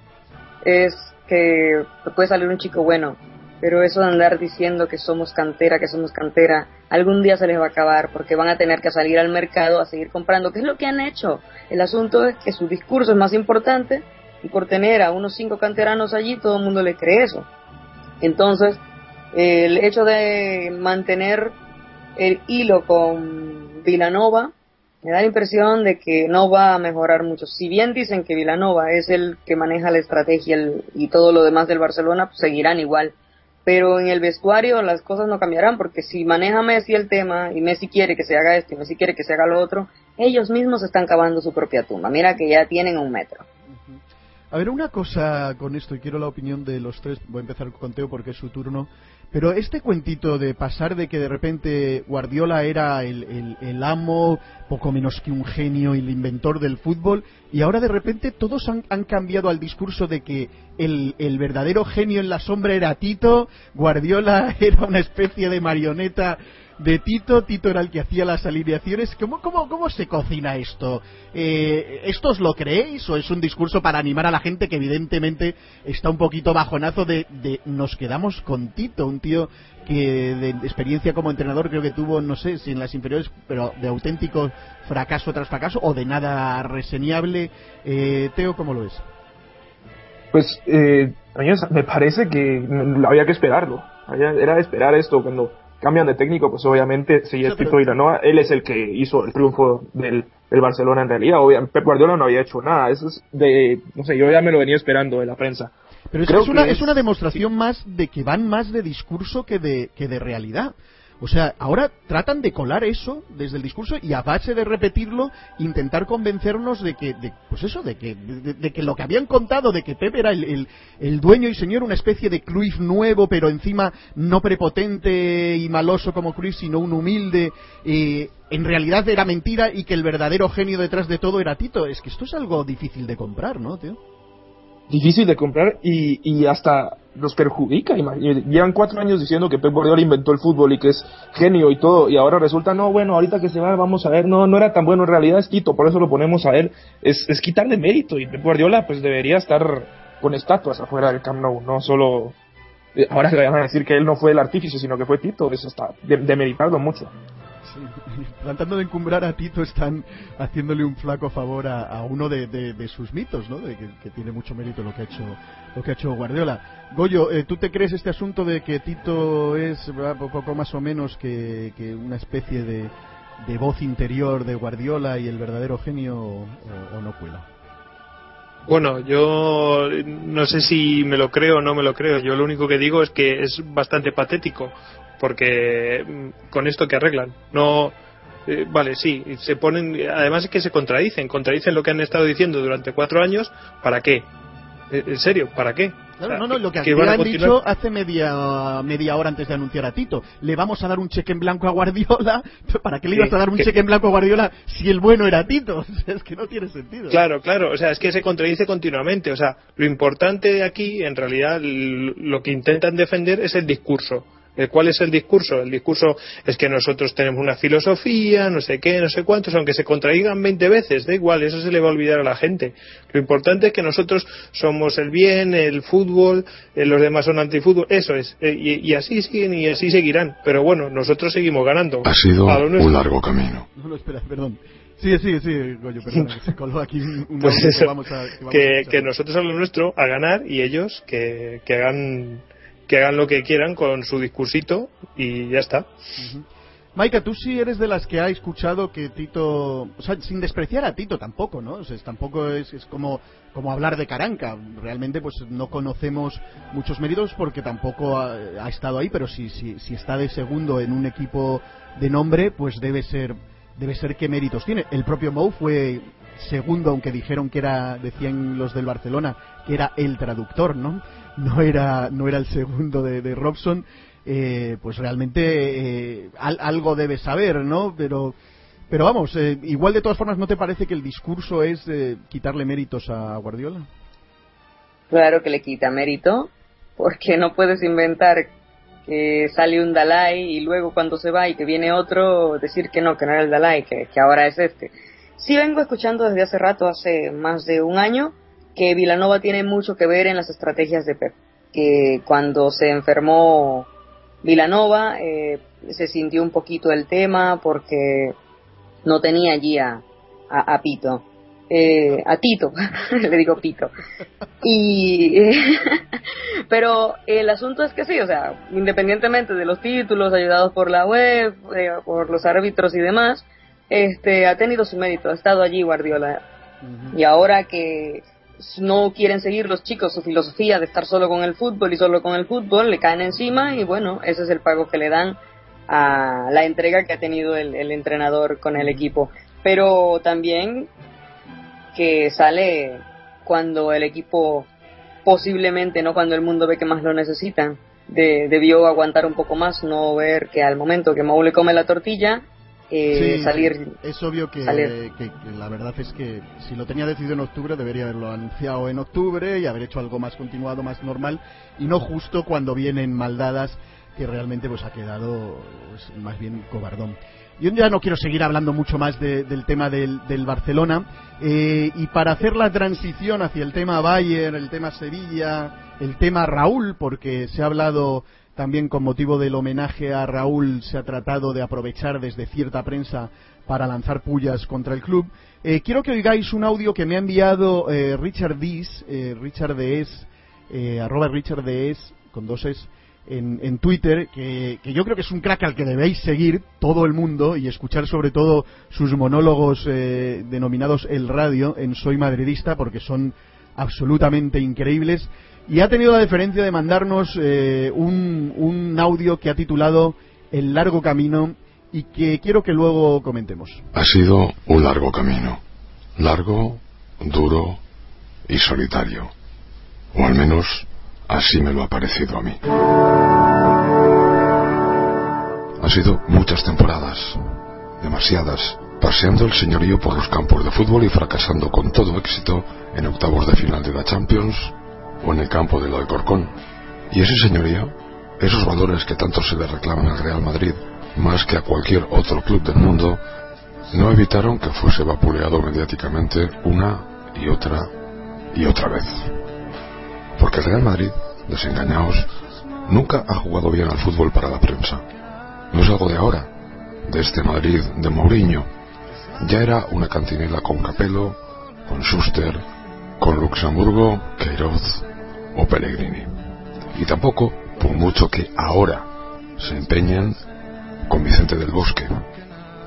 Es que puede salir un chico bueno, pero eso de andar diciendo que somos cantera, que somos cantera, algún día se les va a acabar porque van a tener que salir al mercado a seguir comprando, que es lo que han hecho. El asunto es que su discurso es más importante y por tener a unos cinco canteranos allí todo el mundo le cree eso. Entonces, el hecho de mantener el hilo con Vilanova me da la impresión de que no va a mejorar mucho. Si bien dicen que Vilanova es el que maneja la estrategia y todo lo demás del Barcelona, pues seguirán igual. Pero en el vestuario las cosas no cambiarán porque si maneja Messi el tema y Messi quiere que se haga esto y Messi quiere que se haga lo otro, ellos mismos están cavando su propia tumba. Mira que ya tienen un metro. A ver, una cosa con esto, y quiero la opinión de los tres, voy a empezar con Teo porque es su turno, pero este cuentito de pasar de que de repente Guardiola era el, amo, poco menos que un genio el inventor del fútbol, y ahora de repente todos han, cambiado al discurso de que el verdadero genio en la sombra era Tito, Guardiola era una especie de marioneta de Tito, Tito era el que hacía las alineaciones. ¿Cómo, cómo, cómo se cocina esto? Eh, ¿Esto os lo creéis o es un discurso para animar a la gente que evidentemente está un poquito bajonazo de, de nos quedamos con Tito, un tío que de experiencia como entrenador creo que tuvo, no sé si en las inferiores, pero de auténtico fracaso tras fracaso o de nada reseñable? Eh, Teo, ¿cómo lo ves? Pues eh, me parece que había que esperarlo. Era esperar esto cuando cambian de técnico, pues obviamente si es pero- Tito Vilanova, él es el que hizo el triunfo del, del Barcelona en realidad. Obviamente, Pep Guardiola no había hecho nada. Eso es de, no sé, yo ya me lo venía esperando de la prensa. Pero es, una, que es es- una demostración más de que van más de discurso que de, que de realidad. O sea, ahora tratan de colar eso desde el discurso y a base de repetirlo, intentar convencernos de que, de, pues eso, de que, de, que lo que habían contado, de que Pepe era el, el- el dueño y señor, una especie de Cruyff nuevo, pero encima no prepotente y maloso como Cruyff, sino un humilde, eh, en realidad era mentira y que el verdadero genio detrás de todo era Tito. Es que esto es algo difícil de comprar, ¿no, tío? difícil de comprar y, y hasta los perjudica. Llevan cuatro años diciendo que Pep Guardiola inventó el fútbol y que es genio y todo, y ahora resulta, no, bueno, ahorita que se va, vamos a ver, no, no era tan bueno, en realidad es Tito, por eso lo ponemos a él, es, es quitarle mérito, y Pep Guardiola pues debería estar con estatuas afuera del Camp Nou, no solo... Eh, ahora le van a decir que él no fue el artífice, sino que fue Tito, eso está de, demeritarlo mucho. tratando de encumbrar a Tito están haciéndole un flaco favor a, uno de, sus mitos, ¿no? De que, tiene mucho mérito lo que ha hecho lo que ha hecho Guardiola. Goyo, eh, ¿tú te crees este asunto de que Tito es poco más o menos que, una especie de, voz interior de Guardiola y el verdadero genio o, no cuela? Bueno, yo no sé si me lo creo o no me lo creo. Yo lo único que digo es que es bastante patético porque mm, con esto que arreglan no eh, vale sí se ponen además es que se contradicen contradicen lo que han estado diciendo durante cuatro años para qué eh, en serio para qué no, no, no, lo que, han dicho hace media, media hora antes de anunciar a Tito. Le vamos a dar un cheque en blanco a Guardiola. ¿Para qué le ibas a dar un cheque en blanco a Guardiola si el bueno era Tito? es que no tiene sentido. Claro, claro. O sea, es que se contradice continuamente. O sea, lo importante de aquí, en realidad, lo que intentan defender es el discurso. ¿Cuál es el discurso? El discurso es que nosotros tenemos una filosofía, no sé qué, no sé cuántos, aunque se contradigan 20 veces, da igual, eso se le va a olvidar a la gente. Lo importante es que nosotros somos el bien, el fútbol, eh, los demás son antifútbol, eso es. Eh, y, así siguen y así seguirán. Pero bueno, nosotros seguimos ganando. Ha sido un largo camino. No, no, espera, perdón. Sí, sí, sí, Goyo, perdón, que se coló aquí un pues eso, que, vamos a, que, que, nosotros a lo nuestro a ganar y ellos que, que hagan que hagan lo que quieran con su discursito y ya está. Maika, tú sí eres de las que ha escuchado que Tito, o sea, sin despreciar a Tito tampoco, ¿no? O sea, tampoco es, es, como, como hablar de Caranca. Realmente, pues no conocemos muchos méritos porque tampoco ha, estado ahí, pero si, si, si está de segundo en un equipo de nombre, pues debe ser, debe ser qué méritos tiene. El propio Mou fue segundo, aunque dijeron que era, decían los del Barcelona, que era el traductor, ¿no? No era, no era el segundo de, Robson. Eh, pues realmente eh, algo debe saber, ¿no? Pero, pero vamos, eh, igual de todas formas, ¿no te parece que el discurso es quitarle méritos a Guardiola? Claro que le quita mérito, porque no puedes inventar que sale un Dalai y luego cuando se va y que viene otro decir que no, que no era el Dalai, que, que ahora es este. Sí vengo escuchando desde hace rato, hace más de un año, que Vilanova tiene mucho que ver en las estrategias de Pep. Que cuando se enfermó Vilanova eh, se sintió un poquito el tema porque no tenía allí a, a, Pito. Eh, a Tito, le digo Pito. Y, pero el asunto es que sí, o sea, independientemente de los títulos ayudados por la web, eh, por los árbitros y demás, este, ha tenido su mérito, ha estado allí Guardiola. Y ahora que no quieren seguir los chicos su filosofía de estar solo con el fútbol y solo con el fútbol, le caen encima y bueno, ese es el pago que le dan a la entrega que ha tenido el, entrenador con el equipo. Pero también que sale cuando el equipo posiblemente, no cuando el mundo ve que más lo necesitan, debió aguantar un poco más, no ver que al momento que Mau le come la tortilla, eh, salir. Es obvio que, la verdad es que si lo tenía decidido en octubre debería haberlo anunciado en octubre y haber hecho algo más continuado, más normal y no justo cuando vienen maldadas que realmente pues ha quedado pues, más bien cobardón. Yo ya no quiero seguir hablando mucho más del tema del, Barcelona eh, y para hacer la transición hacia el tema Bayern, el tema Sevilla, el tema Raúl, porque se ha hablado también con motivo del homenaje a Raúl se ha tratado de aprovechar desde cierta prensa para lanzar pullas contra el club. Eh, quiero que oigáis un audio que me ha enviado eh, Richard Dees, eh, Richard Dees, arroba Richard Dees, con dos es, en, Twitter, que, yo creo que es un crack al que debéis seguir todo el mundo y escuchar sobre todo sus monólogos denominados El Radio en Soy Madridista, porque son absolutamente increíbles y ha tenido la deferencia de mandarnos eh, un, un audio que ha titulado El largo camino y que quiero que luego comentemos. Ha sido un largo camino, largo, duro y solitario, o al menos así me lo ha parecido a mí. Ha sido muchas temporadas, demasiadas, paseando el señorío por los campos de fútbol y fracasando con todo éxito en octavos de final de la Champions, o en el campo del Alcorcón, Y ese señorío, esos valores que tanto se le reclaman al Real Madrid, más que a cualquier otro club del mundo, no evitaron que fuese vapuleado mediáticamente una y otra y otra vez. Porque el Real Madrid, desengañaos, nunca ha jugado bien al fútbol para la prensa. No es algo de ahora, de este Madrid de Mourinho. Ya era una cantinela con Capello, con Schuster, con Luxemburgo, Queiroz o Pellegrini. Y tampoco, por mucho que ahora se empeñen, con Vicente del Bosque,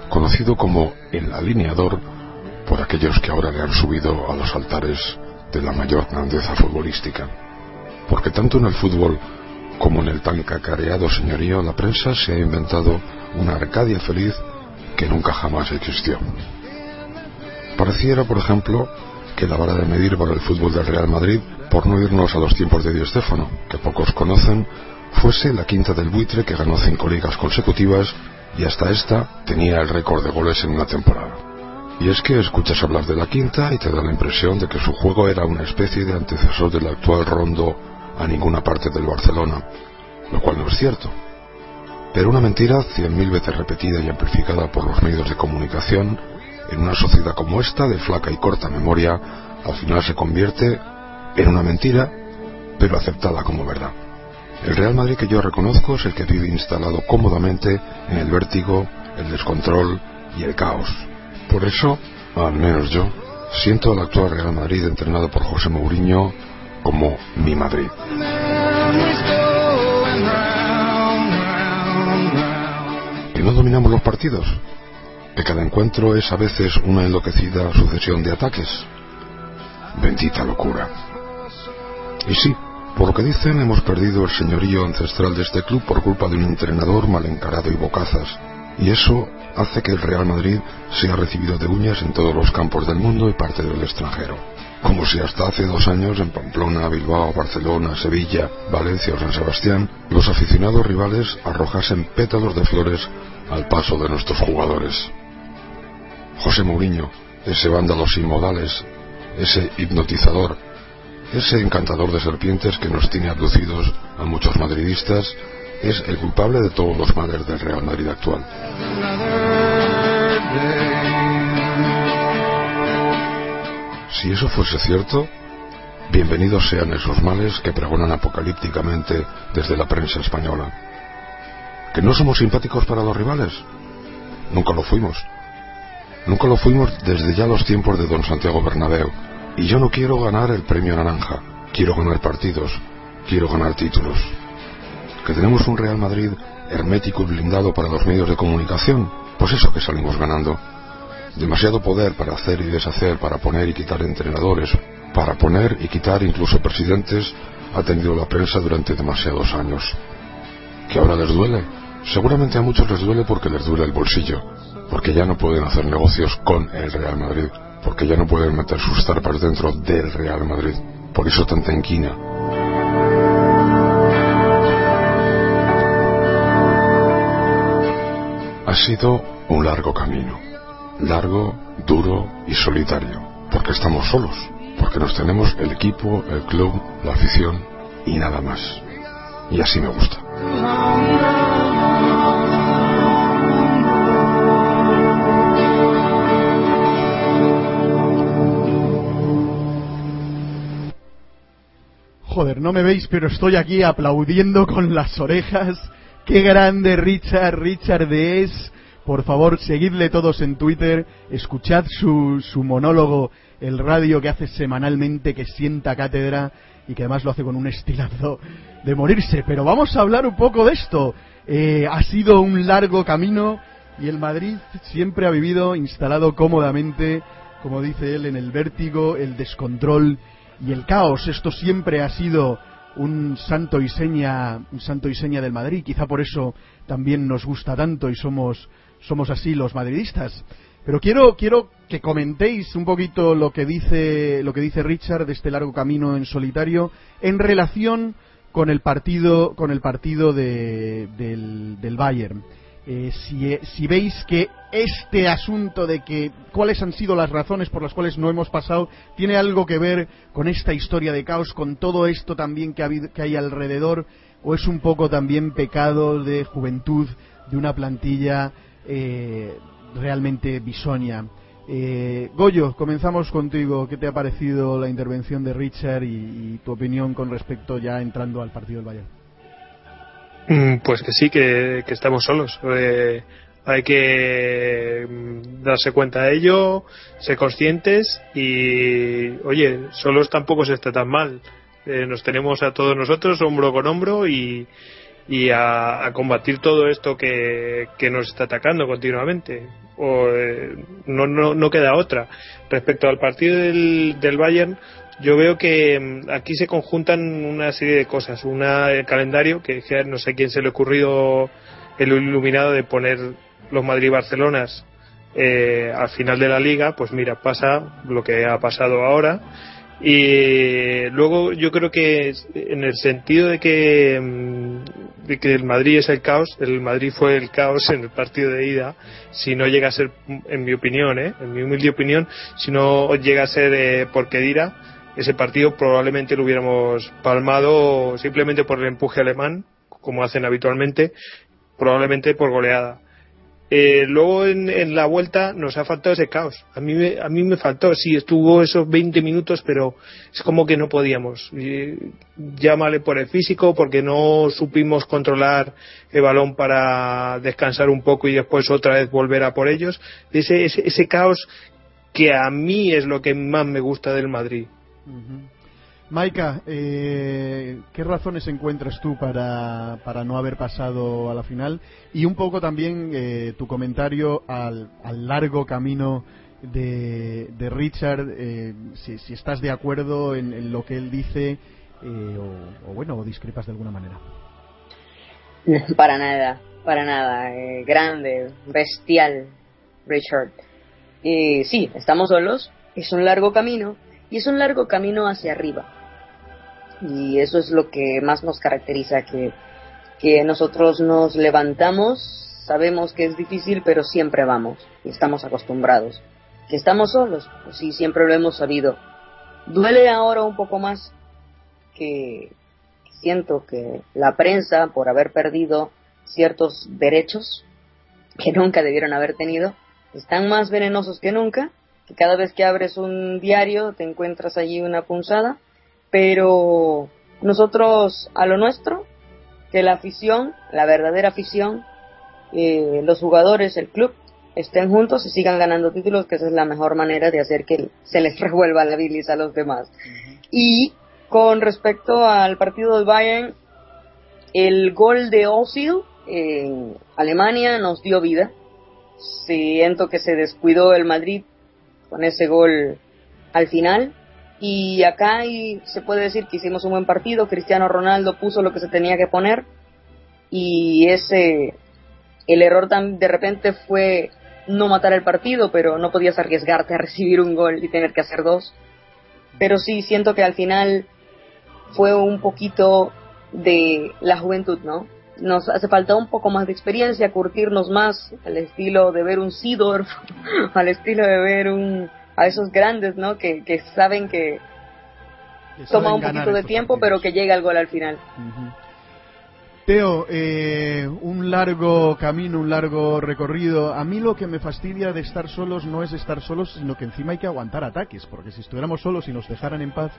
conocido como el alineador por aquellos que ahora le han subido a los altares de la mayor grandeza futbolística. Porque tanto en el fútbol como en el tan cacareado señorío, la prensa se ha inventado una Arcadia feliz que nunca jamás existió. Pareciera, por ejemplo, que la vara de medir para el fútbol del Real Madrid, por no irnos a los tiempos de Di Stéfano, que pocos conocen, fuese la quinta del buitre que ganó cinco ligas consecutivas y hasta esta tenía el récord de goles en una temporada. Y es que escuchas hablar de la quinta y te da la impresión de que su juego era una especie de antecesor del actual rondo a ninguna parte del Barcelona, lo cual no es cierto. Pero una mentira cien mil veces repetida y amplificada por los medios de comunicación, en una sociedad como esta, de flaca y corta memoria, al final se convierte en una mentira, pero aceptada como verdad. El Real Madrid que yo reconozco es el que vive instalado cómodamente en el vértigo, el descontrol y el caos. Por eso, al menos yo, siento al actual Real Madrid entrenado por José Mourinho como mi Madrid. ¿Que no dominamos los partidos? ¿Que cada encuentro es a veces una enloquecida sucesión de ataques? Bendita locura. Y sí, por lo que dicen, hemos perdido el señorío ancestral de este club por culpa de un entrenador mal encarado y bocazas. Y eso hace que el Real Madrid sea recibido de uñas en todos los campos del mundo y parte del extranjero. Como si hasta hace dos años en Pamplona, Bilbao, Barcelona, Sevilla, Valencia o San Sebastián, los aficionados rivales arrojasen pétalos de flores al paso de nuestros jugadores. José Mourinho, ese vándalo sin modales, ese hipnotizador, ese encantador de serpientes que nos tiene abducidos a muchos madridistas es el culpable de todos los males del Real Madrid actual. Si eso fuese cierto, bienvenidos sean esos males que pregonan apocalípticamente desde la prensa española. ¿Que no somos simpáticos para los rivales? Nunca lo fuimos. Nunca lo fuimos desde ya los tiempos de don Santiago Bernabéu, y yo no quiero ganar el premio naranja, quiero ganar partidos, quiero ganar títulos. Que tenemos un Real Madrid hermético y blindado para los medios de comunicación, pues eso que salimos ganando. Demasiado poder para hacer y deshacer, para poner y quitar entrenadores, para poner y quitar incluso presidentes, ha tenido la prensa durante demasiados años. ¿Que ahora les duele? Seguramente a muchos les duele porque les duele el bolsillo, porque ya no pueden hacer negocios con el Real Madrid porque ya no pueden meter sus zarpas dentro del Real Madrid. Por eso tanta inquina. Ha sido un largo camino, largo, duro y solitario, porque estamos solos, porque nos tenemos el equipo, el club, la afición y nada más. Y así me gusta. Joder, no me veis, pero estoy aquí aplaudiendo con las orejas. Qué grande Richard, Richard es. Por favor, seguidle todos en Twitter, escuchad su, su monólogo, el radio que hace semanalmente, que sienta cátedra y que además lo hace con un estilazo de morirse. Pero vamos a hablar un poco de esto. Eh, ha sido un largo camino y el Madrid siempre ha vivido instalado cómodamente, como dice él, en el vértigo, el descontrol y el caos. Esto siempre ha sido un santo y seña, un santo y seña del Madrid. Quizá por eso también nos gusta tanto y somos, somos así los madridistas. Pero quiero, quiero que comentéis un poquito lo que dice, lo que dice Richard de este largo camino en solitario en relación con el partido, con el partido de, del, del Bayern. Eh, si, eh, si veis que este asunto de que cuáles han sido las razones por las cuales no hemos pasado tiene algo que ver con esta historia de caos, con todo esto también que, ha habido, que hay alrededor, o es un poco también pecado de juventud de una plantilla eh, realmente bisoña. Goyo, comenzamos contigo. ¿Qué te ha parecido la intervención de Richard y, y tu opinión con respecto ya entrando al partido del Bayern? Mm, Pues que sí, que, estamos solos. Eh, hay que mm, darse cuenta de ello, ser conscientes y, oye, solos tampoco se está tan mal. Eh, nos tenemos a todos nosotros hombro con hombro y, y a, a combatir todo esto que, que nos está atacando continuamente. O, eh, no, no, no queda otra. Respecto al partido del, del Bayern, yo veo que mm, aquí se conjuntan una serie de cosas. Una, el calendario, que no sé quién se le ha ocurrido el iluminado de poner los Madrid-Barcelonas eh, al final de la liga, pues mira, pasa lo que ha pasado ahora. Y luego yo creo que en el sentido de que, mm, de que el Madrid es el caos, el Madrid fue el caos en el partido de ida, si no llega a ser, en mi opinión, ¿eh? en mi humilde opinión, si no llega a ser eh, por Kedira, ese partido probablemente lo hubiéramos palmado simplemente por el empuje alemán, como hacen habitualmente, probablemente por goleada. Eh, luego en, la vuelta nos ha faltado ese caos. A mí, me, a mí me faltó, sí, estuvo esos 20 minutos, pero es como que no podíamos. Llámale por el físico, porque no supimos controlar el balón para descansar un poco y después otra vez volver a por ellos. Ese, ese, ese caos que a mí es lo que más me gusta del Madrid. Maika, eh, ¿qué razones encuentras tú para, para no haber pasado a la final? Y un poco también eh, tu comentario al, largo camino de, de Richard, eh, si, estás de acuerdo en, lo que él dice eh, o, bueno, o discrepas de alguna manera. Para nada, para nada. eh, grande, bestial, Richard. Eh, sí, estamos solos. Es un largo camino y es un largo camino hacia arriba. Y eso es lo que más nos caracteriza, que, que nosotros nos levantamos, sabemos que es difícil, pero siempre vamos y estamos acostumbrados. Que estamos solos, pues sí, siempre lo hemos sabido. Duele ahora un poco más que, siento que la prensa, por haber perdido ciertos derechos que nunca debieron haber tenido, están más venenosos que nunca, que cada vez que abres un diario te encuentras allí una punzada, pero nosotros a lo nuestro, que la afición, la verdadera afición, eh, los jugadores, el club, estén juntos y sigan ganando títulos, que esa es la mejor manera de hacer que se les revuelva la bilis a los demás. Y con respecto al partido del Bayern, el gol de Ozil en Alemania nos dio vida. Siento que se descuidó el Madrid con ese gol al final. Y acá y se puede decir que hicimos un buen partido. Cristiano Ronaldo puso lo que se tenía que poner. Y ese, el error tan, de repente fue no matar el partido, pero no podías arriesgarte a recibir un gol y tener que hacer dos. Pero sí, siento que al final fue un poquito de la juventud, ¿no? Nos hace falta un poco más de experiencia, curtirnos más al estilo de ver un Sidorf, al estilo de ver un a esos grandes, ¿no? Que, que saben que Que toma un poquito de tiempo, partidos. pero que llega el gol al final. Teo, eh, un largo camino, un largo recorrido. A mí lo que me fastidia de estar solos no es estar solos, sino que encima hay que aguantar ataques, porque si estuviéramos solos y nos dejaran en paz,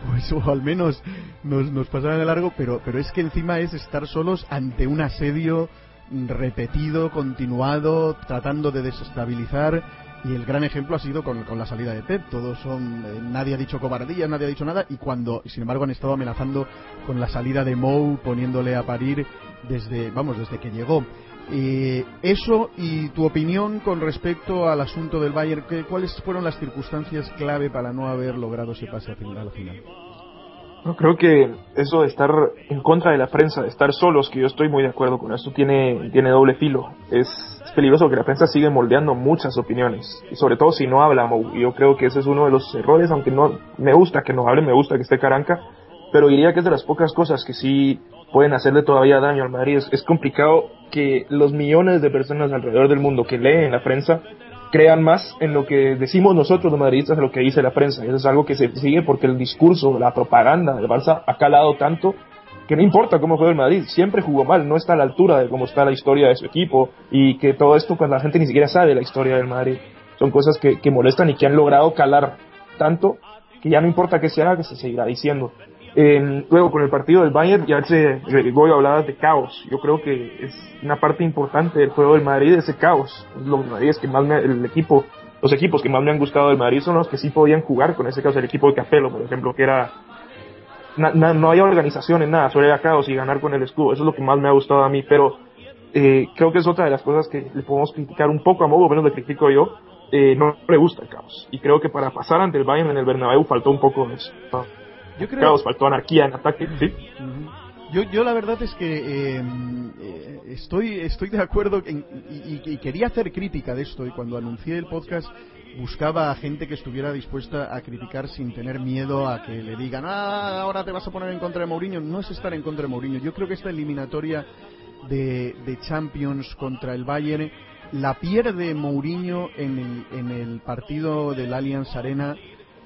pues o al menos nos, nos de largo, pero, pero es que encima es estar solos ante un asedio repetido, continuado, tratando de desestabilizar. Y el gran ejemplo ha sido con, con la salida de Pep. Todos son, eh, nadie ha dicho cobardía, nadie ha dicho nada. Y cuando, sin embargo, han estado amenazando con la salida de Mou, poniéndole a parir desde, vamos, desde que llegó. Eh, eso y tu opinión con respecto al asunto del Bayern, ¿qué- ¿cuáles fueron las circunstancias clave para no haber logrado ese pase a final? final? No, creo que eso de estar en contra de la prensa, de estar solos, que yo estoy muy de acuerdo con esto, tiene, tiene doble filo. Es, es peligroso porque la prensa sigue moldeando muchas opiniones, y sobre todo si no habla Mou. Y yo creo que ese es uno de los errores, aunque no me gusta que nos hable, me gusta que esté Caranca, pero diría que es de las pocas cosas que sí pueden hacerle todavía daño al Madrid. Es, complicado que los millones de personas alrededor del mundo que leen la prensa crean más en lo que decimos nosotros los madridistas en lo que dice la prensa. Eso es algo que se sigue porque el discurso, la propaganda del Barça ha calado tanto que no importa cómo juega el Madrid, siempre jugó mal, no está a la altura de cómo está la historia de su equipo y que todo esto pues la gente ni siquiera sabe la historia del Madrid. Son cosas que, que molestan y que han logrado calar tanto que ya no importa qué se haga, que se seguirá diciendo. Luego con el partido del Bayern ya se voy a hablar de caos. Yo creo que es una parte importante del juego del Madrid ese caos. Los Madrid que más el equipo, los equipos que más me han gustado del Madrid son los que sí podían jugar con ese caos. El equipo de Capello, por ejemplo, que era no había organización en nada, solo era caos y ganar con el escudo. Eso es lo que más me ha gustado a mí, pero eh, creo que es otra de las cosas que le podemos criticar un poco a modo, menos le critico yo. Eh, no le gusta el caos. Y creo que para pasar ante el Bayern en el Bernabéu faltó un poco de eso. Yo creo... Caos, faltó anarquía en ataque, ¿sí? Yo, yo la verdad es que em, eh, estoy, estoy de acuerdo y, y, quería hacer crítica de esto y cuando anuncié el podcast buscaba a gente que estuviera dispuesta a criticar sin tener miedo a que le digan, ah, ahora te vas a poner en contra de Mourinho. No es estar en contra de Mourinho. Yo creo que esta eliminatoria de, Champions contra el Bayern la pierde Mourinho en el, en el partido del Allianz Arena.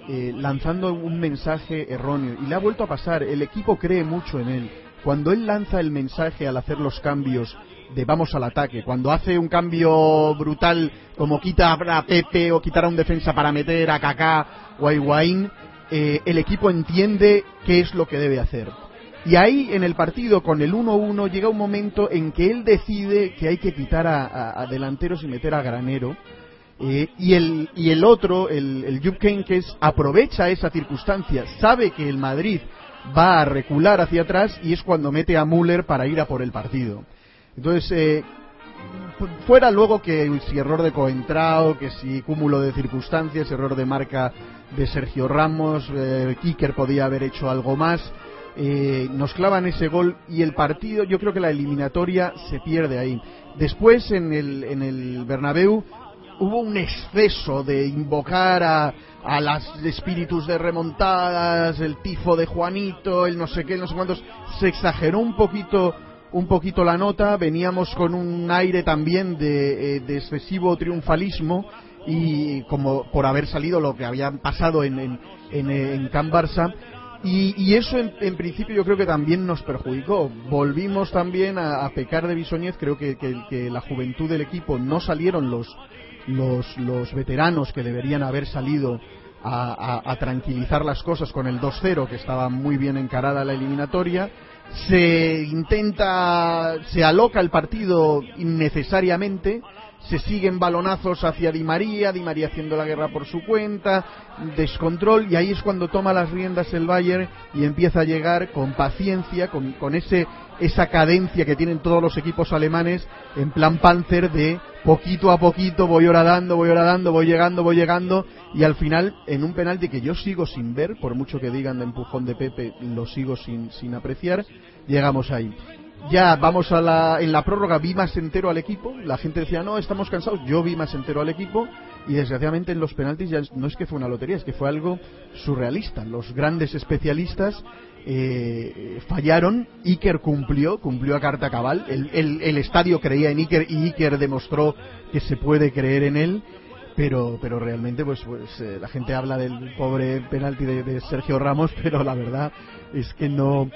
Eh, lanzando un mensaje erróneo y le ha vuelto a pasar el equipo cree mucho en él cuando él lanza el mensaje al hacer los cambios de vamos al ataque. Cuando hace un cambio brutal como quita a Pepe o quitar a un defensa para meter a Kaká o a Higuaín, eh, el equipo entiende qué es lo que debe hacer. Y ahí en el partido con el 1-1 llega un momento en que él decide que hay que quitar a, delanteros y meter a Granero. Eh, y, el, y el otro, el, el Jupp aprovecha esa circunstancia, sabe que el Madrid va a recular hacia atrás y es cuando mete a Müller para ir a por el partido. Entonces, eh, fuera luego que si error de Coentrao, que si cúmulo de circunstancias, error de marca de Sergio Ramos, eh, Kicker podía haber hecho algo más. Eh, nos clavan ese gol y el partido, yo creo que la eliminatoria se pierde ahí. Después en el, en el Bernabéu hubo un exceso de invocar a, a los espíritus de remontadas, el tifo de Juanito, el no sé qué, no sé cuántos. Se exageró un poquito un poquito la nota, veníamos con un aire también de, eh, excesivo triunfalismo y como por haber salido lo que había pasado en, en, en, Can Barça y, eso en, principio yo creo que también nos perjudicó. Volvimos también a, pecar de bisoñez, creo que, que, la juventud del equipo no salieron los, los, los veteranos que deberían haber salido a, a tranquilizar las cosas con el 2-0, que estaba muy bien encarada la eliminatoria se intenta, se aloca el partido innecesariamente, se siguen balonazos hacia Di María, Di María haciendo la guerra por su cuenta, descontrol, y ahí es cuando toma las riendas el Bayern y empieza a llegar con paciencia, con, con ese, esa cadencia que tienen todos los equipos alemanes, en plan Panzer de poquito a poquito voy horadando, voy horadando, voy llegando, voy llegando, y al final, en un penalti que yo sigo sin ver, por mucho que digan de empujón de Pepe, lo sigo sin, sin apreciar, llegamos ahí ya vamos a la, en la prórroga vi más entero al equipo, la gente decía no, estamos cansados, yo vi más entero al equipo y desgraciadamente en los penaltis ya no es que fue una lotería, es que fue algo surrealista. Los grandes especialistas eh, fallaron, Iker cumplió, cumplió a carta cabal, el, el, estadio creía en Iker y Iker demostró que se puede creer en él. Pero, pero realmente pues, pues eh, la gente habla del pobre penalti de Sergio Ramos pero la verdad es que no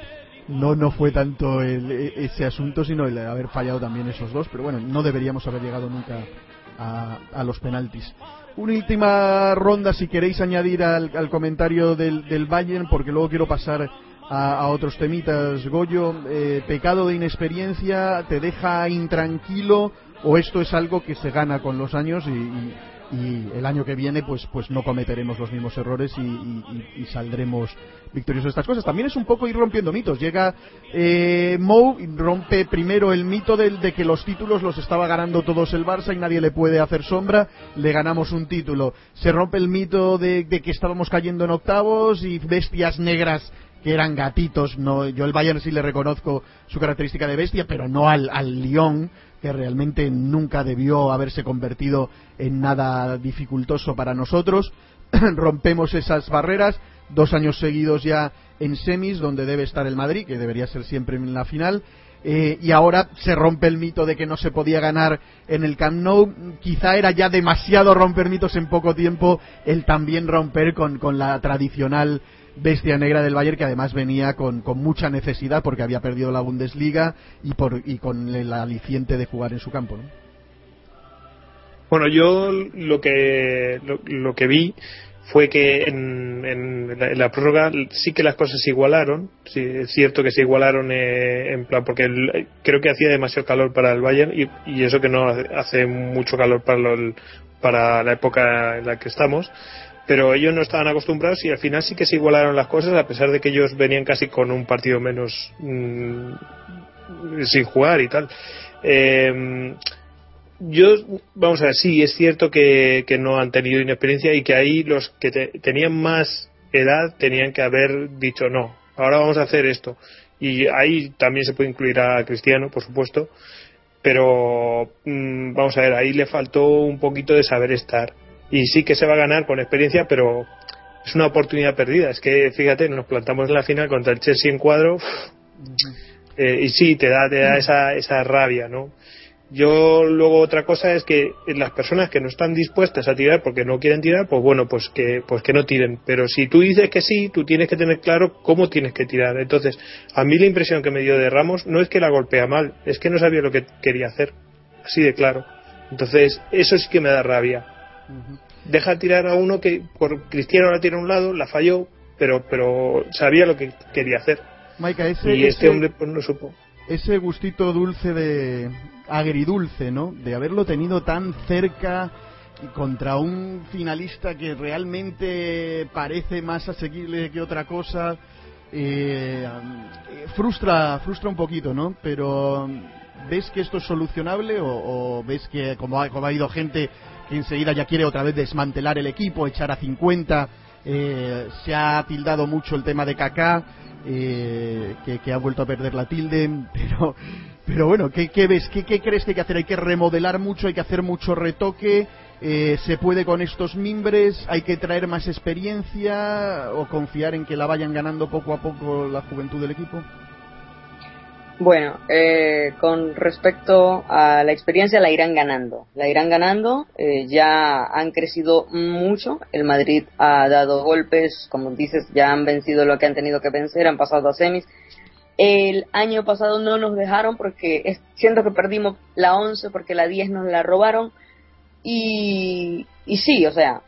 no no fue tanto e, ese asunto, sino el haber fallado también esos dos. Pero bueno, no deberíamos haber llegado nunca a, los penaltis. Una última ronda, si queréis añadir al, comentario del, del, Bayern, porque luego quiero pasar a, otros temitas. Goyo, eh, pecado de inexperiencia, ¿te deja intranquilo o esto es algo que se gana con los años y y el año que viene pues pues no cometeremos los mismos errores y, saldremos victoriosos de estas cosas. También es un poco ir rompiendo mitos. Llega eh, Mou y rompe primero el mito de, de que los títulos los estaba ganando todos el Barça y nadie le puede hacer sombra. Le ganamos un título. Se rompe el mito de, que estábamos cayendo en octavos y bestias negras que eran gatitos. No, yo el Bayern sí le reconozco su característica de bestia, pero no al, al Lyon, que realmente nunca debió haberse convertido en nada dificultoso para nosotros. Rompemos esas barreras, dos años seguidos ya en semis, donde debe estar el Madrid, que debería ser siempre en la final. Eh, y ahora se rompe el mito de que no se podía ganar en el Camp Nou. Quizá era ya demasiado romper mitos en poco tiempo el también romper con, con la tradicional bestia negra del Bayern que además venía con, con mucha necesidad porque había perdido la Bundesliga y, por, y con el aliciente de jugar en su campo. ¿no? Bueno, yo lo que lo, que vi fue que en, la, prórroga sí que las cosas se igualaron. Sí, es cierto que se igualaron eh, en plan porque creo que hacía demasiado calor para el Bayern y, y eso que no hace mucho calor para, lo, para la época en la que estamos. Pero ellos no estaban acostumbrados y al final sí que se igualaron las cosas a pesar de que ellos venían casi con un partido menos mmm, sin jugar y tal. Eh, yo, vamos a ver, sí, es cierto que, que no han tenido inexperiencia y que ahí los que tenían más edad tenían que haber dicho no, ahora vamos a hacer esto. Y ahí también se puede incluir a Cristiano, por supuesto, pero mmm, vamos a ver, ahí le faltó un poquito de saber estar. Y sí que se va a ganar con experiencia, pero es una oportunidad perdida. Es que, fíjate, nos plantamos en la final contra el Chelsea en cuadro. Eh, y sí, te da, te da esa, esa rabia, ¿no? Yo luego otra cosa es que las personas que no están dispuestas a tirar porque no quieren tirar, pues bueno, pues que pues que no tiren. Pero si tú dices que sí, tú tienes que tener claro cómo tienes que tirar. Entonces, a mí la impresión que me dio de Ramos no es que la golpea mal, es que no sabía lo que quería hacer. Así de claro. Entonces, eso sí que me da rabia. Deja tirar a uno que por Cristiano la tira a un lado, la falló, pero pero sabía lo que quería hacer. ese, y este hombre pues no supo ese gustito dulce de agridulce, ¿no? De haberlo tenido tan cerca y contra un finalista que realmente parece más asequible que otra cosa. Eh, frustra, frustra un poquito, ¿no? Pero ¿ves que esto es solucionable o, ves que como ha, como ha ido gente que enseguida ya quiere otra vez desmantelar el equipo, echar a 50? Eh, se ha tildado mucho el tema de Kaká eh, que, ha vuelto a perder la tilde, pero, pero bueno, ¿qué, ves? ¿Qué, crees que hay que hacer? ¿Hay que remodelar mucho? ¿Hay que hacer mucho retoque? Eh, ¿Se puede con estos mimbres? ¿Hay que traer más experiencia o confiar en que la vayan ganando poco a poco la juventud del equipo? Bueno, eh, con respecto a la experiencia, la irán ganando. La irán ganando. Eh, ya han crecido mucho. El Madrid ha dado golpes, como dices, ya han vencido lo que han tenido que vencer, han pasado a semis. El año pasado no nos dejaron porque siento que perdimos la 11 porque la 10 nos la robaron. Y, y sí, o sea,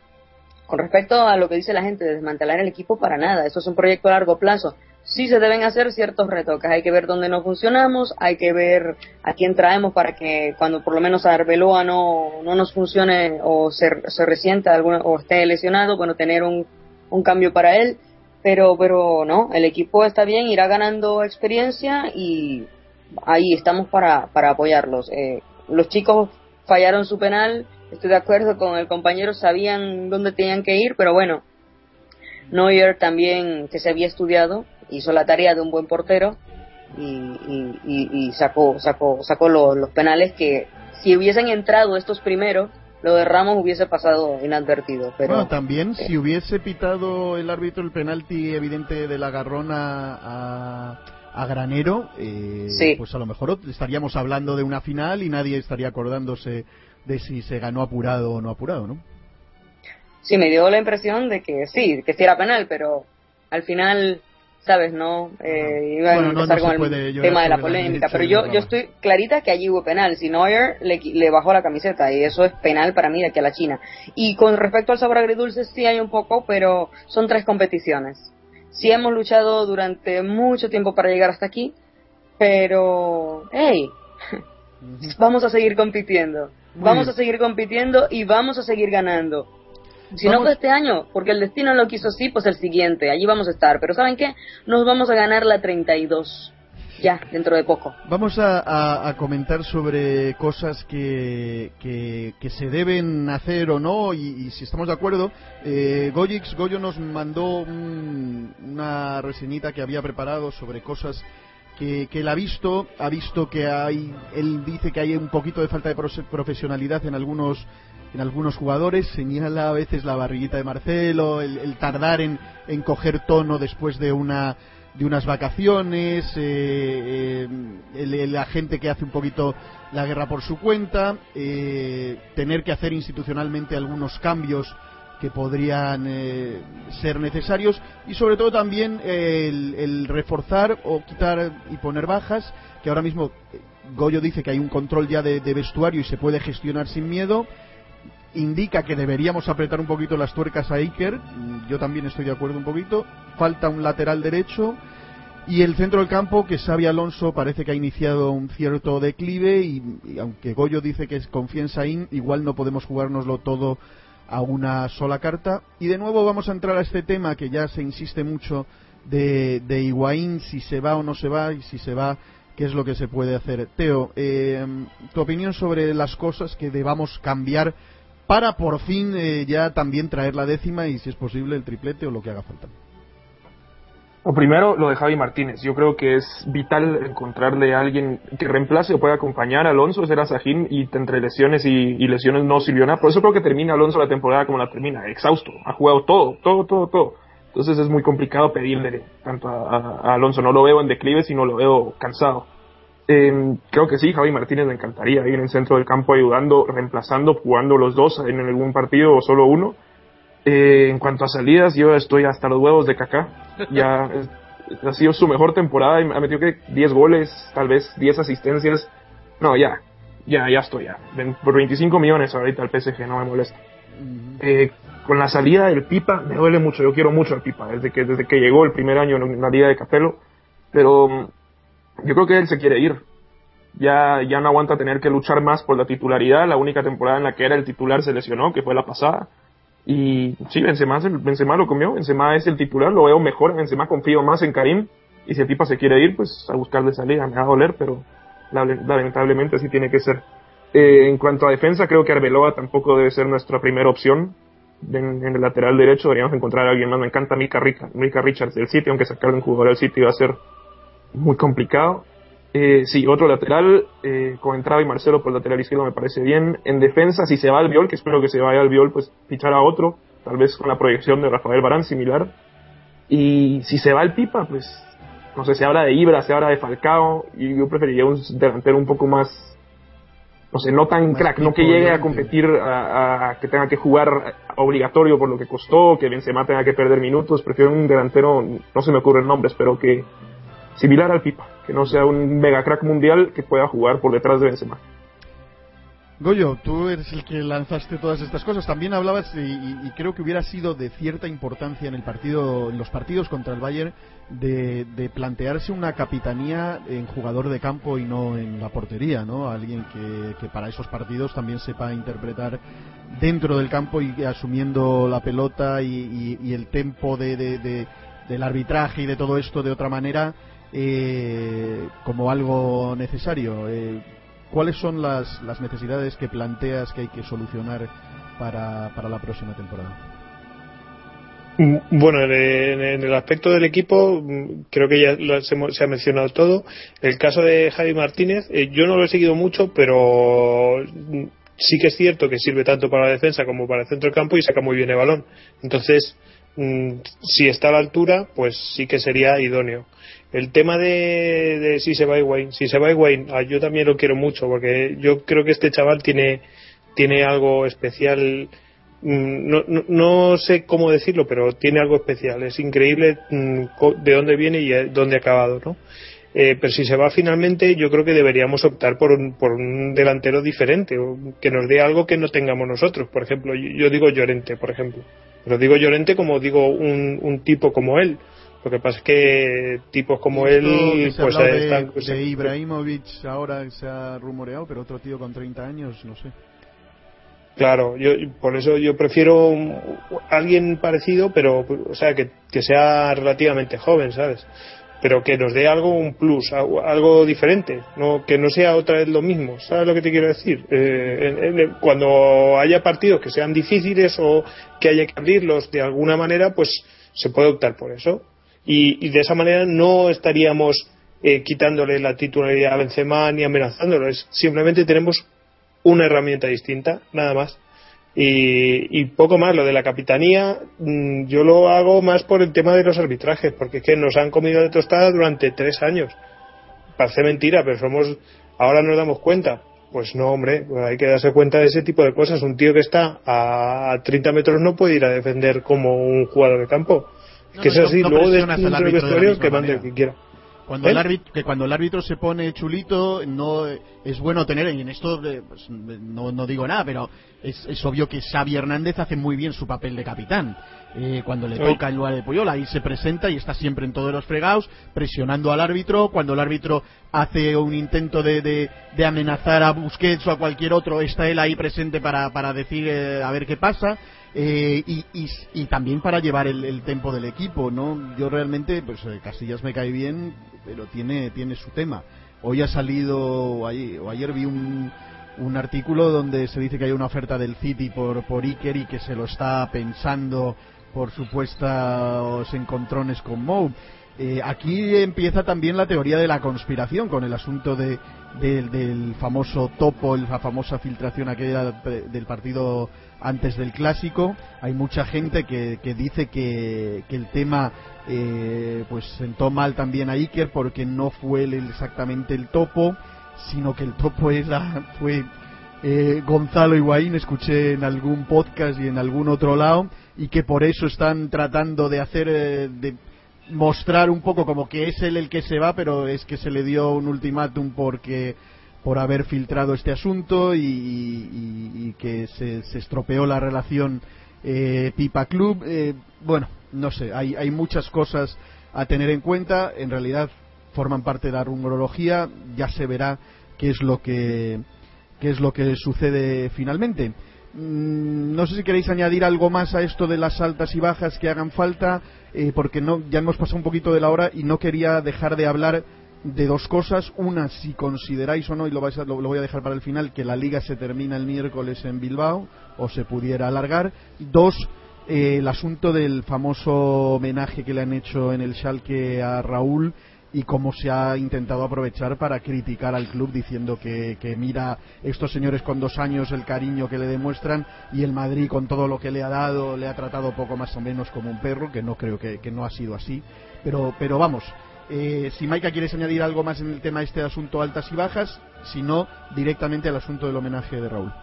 con respecto a lo que dice la gente de desmantelar el equipo, para nada. Eso es un proyecto a largo plazo sí se deben hacer ciertos retoques. Hay que ver dónde no funcionamos, hay que ver a quién traemos para que cuando por lo menos a Arbeloa no, no nos funcione o se, resienta alguna, o esté lesionado, bueno, tener un, un cambio para él. Pero, pero no, el equipo está bien, irá ganando experiencia y ahí estamos para, para apoyarlos. Eh, los chicos fallaron su penal, estoy de acuerdo con el compañero, sabían dónde tenían que ir, pero bueno, Neuer también, que se había estudiado, hizo la tarea de un buen portero y, sacó, sacó, sacó los penales que si hubiesen entrado estos primeros, lo de Ramos hubiese pasado inadvertido. Pero, bueno, también si hubiese pitado el árbitro el penalti evidente de la garrona a, a Granero, eh, pues a lo mejor estaríamos hablando de una final y nadie estaría acordándose de si se ganó apurado o no apurado, ¿no? Sí, me dio la impresión de que sí, que sí era penal, pero al final ¿sabes? No eh, iba a empezar con el tema de la polémica, pero yo, yo estoy clarita que allí hubo penal. Si Neuer le, le bajó la camiseta y eso es penal para mí de aquí a la China. Y con respecto al sabor agridulce sí hay un poco, pero son tres competiciones. Sí hemos luchado durante mucho tiempo para llegar hasta aquí, pero, hey, vamos a seguir compitiendo. vamos a seguir compitiendo y vamos a seguir ganando. Si no fue este año, porque el destino lo quiso así, pues el siguiente, allí vamos a estar. Pero ¿saben qué? Nos vamos a ganar la 32. Ya, dentro de poco. Vamos a, comentar sobre cosas que, que, se deben hacer o no, y, si estamos de acuerdo. Eh, Goyix, Goyo nos mandó una reseñita que había preparado sobre cosas que, que, él ha visto, ha visto que hay, él dice que hay un poquito de falta de profesionalidad en algunos en algunos jugadores, señala a veces la barriguita de Marcelo, el, tardar en, en coger tono después de una de unas vacaciones, eh, eh, la gente que hace un poquito la guerra por su cuenta, eh, tener que hacer institucionalmente algunos cambios que podrían ser necesarios y sobre todo también el, reforzar o quitar y poner bajas, que ahora mismo Goyo dice que hay un control ya de, de vestuario y se puede gestionar sin miedo indica que deberíamos apretar un poquito las tuercas a Iker. Yo también estoy de acuerdo un poquito. Falta un lateral derecho. Y el centro del campo, que Xavi Alonso parece que ha iniciado un cierto declive y, aunque Goyo dice que confía en Saín, igual no podemos jugárnoslo todo a una sola carta. Y de nuevo vamos a entrar a este tema que ya se insiste mucho de, de Higuaín, si se va o no se va, y si se va, qué es lo que se puede hacer. Teo, eh, tu opinión sobre las cosas que debamos cambiar para por fin eh, ya también traer la décima y si es posible el triplete o lo que haga falta. Primero lo de Javi Martínez. Yo creo que es vital encontrarle a alguien que reemplace o pueda acompañar a Alonso, será Sajín y entre lesiones y, lesiones no sirvió nada. Por eso creo que termina Alonso la temporada como la termina, exhausto. Ha jugado todo, todo, todo, todo. Entonces es muy complicado pedirle tanto a Alonso. No lo veo en declive, sino lo veo cansado. Eh, creo que sí, Javi Martínez me encantaría ir en el centro del campo ayudando, reemplazando, jugando los dos en algún partido o solo uno. Eh, en cuanto a salidas, yo estoy hasta los huevos de Kaká. Ya ha sido su mejor temporada y ha metido que 10 goles, tal vez 10 asistencias. No, ya, ya, ya estoy ya. Por 25 millones ahorita el PSG, no me molesta. Eh, con la salida del Pipa, me duele mucho, yo quiero mucho al Pipa, desde que, desde que llegó el primer año en la Liga de Capello, pero yo creo que él se quiere ir. Ya, ya no aguanta tener que luchar más por la titularidad. La única temporada en la que era el titular se lesionó, que fue la pasada. Y sí, Benzema, Benzema lo comió. Benzema es el titular, lo veo mejor. Benzema confío más en Karim. Y si el Pipa se quiere ir, pues a buscarle salida. Me va a doler, pero lamentablemente así tiene que ser. Eh, en cuanto a defensa, creo que Arbeloa tampoco debe ser nuestra primera opción. En, el lateral derecho deberíamos encontrar a alguien más. Me encanta Mika, Mika Richards del City, aunque sacarle un jugador del City va a ser muy complicado. Eh, sí, otro lateral, eh, con entrada y Marcelo por el lateral izquierdo me parece bien. En defensa, si se va al Viol, que espero que se vaya al Viol, pues fichar a otro, tal vez con la proyección de Rafael Barán similar. Y si se va el Pipa, pues no sé, se habla de Ibra, se habla de Falcao, y yo preferiría un delantero un poco más, no sé, no tan crack, no que llegue a competir, a, que tenga que jugar obligatorio por lo que costó, que Benzema tenga que perder minutos, prefiero un delantero, no se me ocurren nombres, pero que similar al Pipa, que no sea un mega crack mundial que pueda jugar por detrás de Benzema. Goyo, tú eres el que lanzaste todas estas cosas. También hablabas y, creo que hubiera sido de cierta importancia en el partido, en los partidos contra el Bayern, de, plantearse una capitanía en jugador de campo y no en la portería, ¿no? Alguien que, para esos partidos también sepa interpretar dentro del campo y asumiendo la pelota y, el tempo de, del arbitraje y de todo esto de otra manera eh, como algo necesario. Eh, ¿Cuáles son las, necesidades que planteas que hay que solucionar para, para la próxima temporada? Mm, bueno, en, el aspecto del equipo, mm, creo que ya se, ha mencionado todo. El caso de Javi Martínez, eh, yo no lo he seguido mucho, pero mm, sí que es cierto que sirve tanto para la defensa como para el centro del campo y saca muy bien el balón. Entonces, si está a la altura, pues sí que sería idóneo. El tema de, si se va Wayne, si se va Wayne, ah, yo también lo quiero mucho porque yo creo que este chaval tiene, tiene algo especial. Mm, no, no, sé cómo decirlo, pero tiene algo especial. Es increíble mm, de dónde viene y dónde ha acabado, ¿no? Eh, pero si se va finalmente, yo creo que deberíamos optar por un, por un delantero diferente, que nos dé algo que no tengamos nosotros. Por ejemplo, yo, digo Llorente, por ejemplo. Pero digo Llorente como digo un, un tipo como él lo que pasa es que tipos como él, pues de, están. de Ibrahimovic ahora se ha rumoreado, pero otro tío con 30 años, no sé. Claro, yo por eso yo prefiero alguien parecido, pero o sea que, que sea relativamente joven, ¿sabes? Pero que nos dé algo un plus, algo diferente, no que no sea otra vez lo mismo, ¿sabes lo que te quiero decir? Eh, cuando haya partidos que sean difíciles o que haya que abrirlos de alguna manera, pues se puede optar por eso y, de esa manera no estaríamos eh, quitándole la titularidad a Benzema ni amenazándolo. Simplemente tenemos una herramienta distinta, nada más. Y, poco más, lo de la capitanía, mm, yo lo hago más por el tema de los arbitrajes, porque es que nos han comido de tostada durante tres años. Parece mentira, pero somos, ahora nos damos cuenta. Pues no, hombre, pues hay que darse cuenta de ese tipo de cosas. Un tío que está a 30 metros no puede ir a defender como un jugador de campo. Que es así, luego de el vestuario que mande el que quiera. Cuando el árbitro, que cuando el árbitro se pone chulito, no es bueno tener, y en esto eh, pues, no, no, digo nada, pero es, es, obvio que Xavi Hernández hace muy bien su papel de capitán. Eh, cuando le toca en lugar de Puyol, ahí se presenta y está siempre en todos los fregados, presionando al árbitro. Cuando el árbitro hace un intento de, de, amenazar a Busquets o a cualquier otro, está él ahí presente para, para decir eh, a ver qué pasa. Eh, y, y, también para llevar el, el tempo del equipo, ¿no? Yo realmente, pues eh, Casillas me cae bien, pero tiene, tiene su tema. Hoy ha salido, o ayer, vi un, un artículo donde se dice que hay una oferta del City por, por Iker y que se lo está pensando por supuestos encontrones con Mou. Eh, aquí empieza también la teoría de la conspiración con el asunto de, del famoso topo, la famosa filtración aquella del partido antes del clásico. Hay mucha gente que, que dice que, que, el tema eh, pues sentó mal también a Iker porque no fue exactamente el topo, sino que el topo era, fue eh, Gonzalo Higuaín, escuché en algún podcast y en algún otro lado, y que por eso están tratando de hacer, eh, de mostrar un poco como que es él el que se va, pero es que se le dio un ultimátum porque por haber filtrado este asunto y, que se, estropeó la relación eh, Pipa Club. Eh, bueno, no sé, hay, hay muchas cosas a tener en cuenta. En realidad forman parte de la rumorología. Ya se verá qué es lo que qué es lo que sucede finalmente. Mm, no sé si queréis añadir algo más a esto de las altas y bajas que hagan falta, eh, porque no, ya hemos pasado un poquito de la hora y no quería dejar de hablar de dos cosas. Una, si consideráis o no, y lo, vais lo, voy a dejar para el final, que la liga se termina el miércoles en Bilbao o se pudiera alargar. Dos, eh, el asunto del famoso homenaje que le han hecho en el Schalke a Raúl y cómo se ha intentado aprovechar para criticar al club diciendo que, mira estos señores con dos años el cariño que le demuestran y el Madrid con todo lo que le ha dado le ha tratado poco más o menos como un perro que no creo que, no ha sido así pero pero vamos eh, si Maika quieres añadir algo más en el tema este asunto altas y bajas si no directamente al asunto del homenaje de Raúl.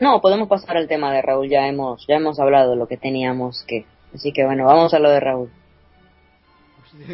No podemos pasar al tema de Raúl. Ya hemos ya hemos hablado lo que teníamos que. Así que bueno vamos a lo de Raúl.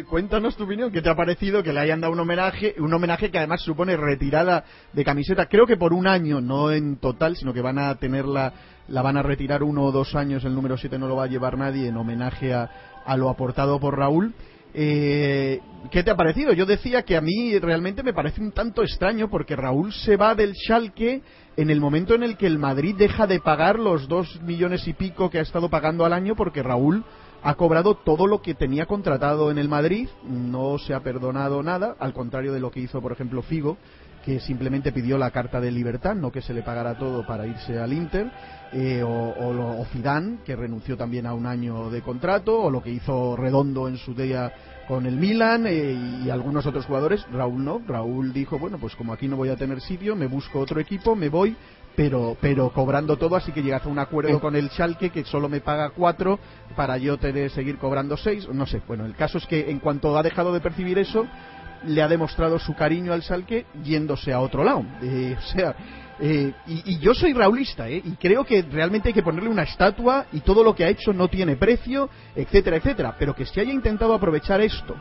Cuéntanos tu opinión, ¿qué te ha parecido que le hayan dado un homenaje, un homenaje que además supone retirada de camiseta, creo que por un año, no en total, sino que van a tenerla, la van a retirar uno o dos años, el número 7 no lo va a llevar nadie en homenaje a, lo aportado por Raúl. Eh, ¿Qué te ha parecido? Yo decía que a mí realmente me parece un tanto extraño porque Raúl se va del Schalke en el momento en el que el Madrid deja de pagar los dos millones y pico que ha estado pagando al año porque Raúl ha cobrado todo lo que tenía contratado en el Madrid, no se ha perdonado nada, al contrario de lo que hizo, por ejemplo, Figo, que simplemente pidió la carta de libertad, no que se le pagara todo para irse al Inter, eh, o, o, Zidane, que renunció también a un año de contrato, o lo que hizo Redondo en su día con el Milan eh, y algunos otros jugadores. Raúl no, Raúl dijo, bueno, pues como aquí no voy a tener sitio, me busco otro equipo, me voy pero pero cobrando todo, así que llegas a un acuerdo con el Schalke que solo me paga cuatro para yo tener seguir cobrando seis, no sé. Bueno, el caso es que en cuanto ha dejado de percibir eso, le ha demostrado su cariño al Schalke yéndose a otro lado. Eh, o sea, eh, y, yo soy raulista, eh, y creo que realmente hay que ponerle una estatua y todo lo que ha hecho no tiene precio, etcétera, etcétera. Pero que se haya intentado aprovechar esto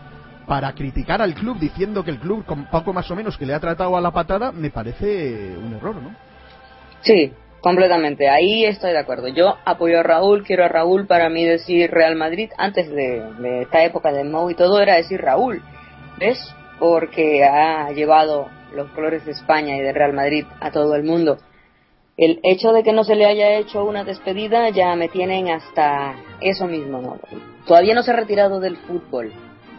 para criticar al club diciendo que el club, poco más o menos que le ha tratado a la patada, me parece un error, ¿no? Sí, completamente. Ahí estoy de acuerdo. Yo apoyo a Raúl, quiero a Raúl. Para mí decir Real Madrid, antes de, esta época de Mou y todo, era decir Raúl. ¿Ves? Porque ha llevado los colores de España y de Real Madrid a todo el mundo. El hecho de que no se le haya hecho una despedida ya me tienen hasta eso mismo, ¿no? Todavía no se ha retirado del fútbol.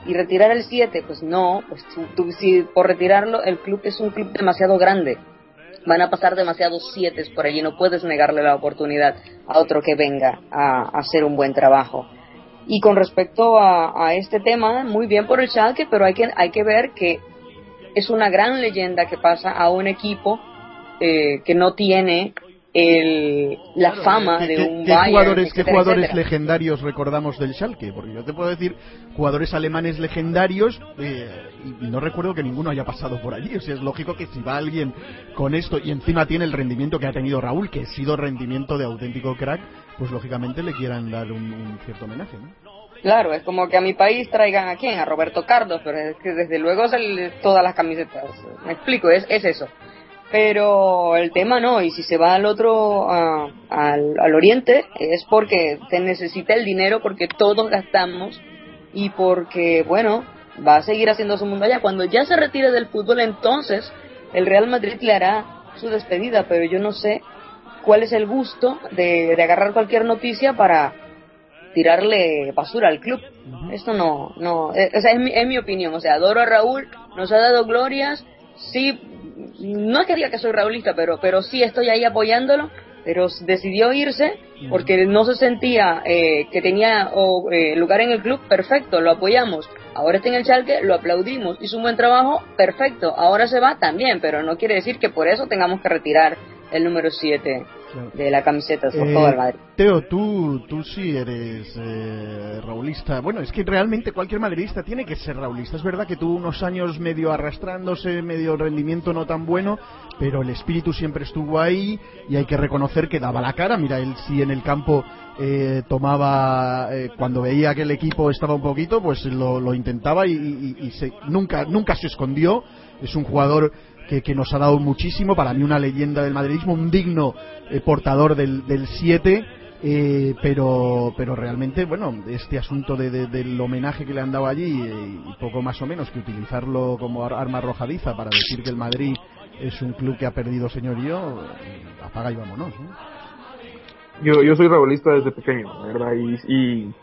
Y retirar el 7, pues no, pues tú, si por retirarlo, el club es un club demasiado grande van a pasar demasiados siete por allí, no puedes negarle la oportunidad a otro que venga a, hacer un buen trabajo. Y con respecto a, este tema, muy bien por el Schalke, pero hay que, hay que ver que es una gran leyenda que pasa a un equipo eh, que no tiene el, la Claro, fama ¿qué- de qué- un ¿Qué Bayern, jugadores, qué etcétera, jugadores etcétera. legendarios recordamos del Schalke? Porque yo te puedo decir jugadores alemanes legendarios eh, y no recuerdo que ninguno haya pasado por allí. O sea, es lógico que si va alguien con esto y encima tiene el rendimiento que ha tenido Raúl, que ha sido rendimiento de auténtico crack, pues lógicamente le quieran dar un, cierto homenaje, ¿no? Claro, es como que a mi país traigan a quién, a Roberto Carlos, pero es que desde luego el- todas las camisetas. Me explico, es, es eso. Pero el tema no, y si se va al otro, a- al, al oriente, es porque se necesita el dinero, porque todos gastamos y porque, bueno, va a seguir haciendo su mundo allá. Cuando ya se retire del fútbol, entonces el Real Madrid le hará su despedida, pero yo no sé cuál es el gusto de, de agarrar cualquier noticia para tirarle basura al club. Esto no, no, o sea, es mi, es mi opinión. O sea, adoro a Raúl, nos ha dado glorias, sí, no es que diga que soy raulista, pero, pero sí estoy ahí apoyándolo, pero decidió irse porque no se sentía eh, que tenía o, eh, lugar en el club, perfecto, lo apoyamos. Ahora está en el Schalke, lo aplaudimos, hizo un buen trabajo, perfecto. Ahora se va también, pero no quiere decir que por eso tengamos que retirar el número 7 Claro. de la camiseta Eh, Madrid. Teo, tú, tú sí eres eh, raulista. Bueno, es que realmente cualquier madridista tiene que ser raulista. Es verdad que tuvo unos años medio arrastrándose, medio rendimiento no tan bueno, pero el espíritu siempre estuvo ahí y hay que reconocer que daba la cara. Mira, él sí en el campo eh, tomaba, eh, cuando veía que el equipo estaba un poquito, pues lo, lo intentaba y, y- y se- nunca, nunca se escondió. Es un jugador que, nos ha dado muchísimo, para mí una leyenda del madridismo, un digno eh, portador del 7, pero, pero realmente, bueno, este asunto de, de- del homenaje que le han dado allí eh, y poco más o menos que utilizarlo como ar- arma arrojadiza para decir que el Madrid es un club que ha perdido señorío, eh, apaga y vámonos. ¿no? Yo, yo soy raulista desde pequeño, verdad, y, y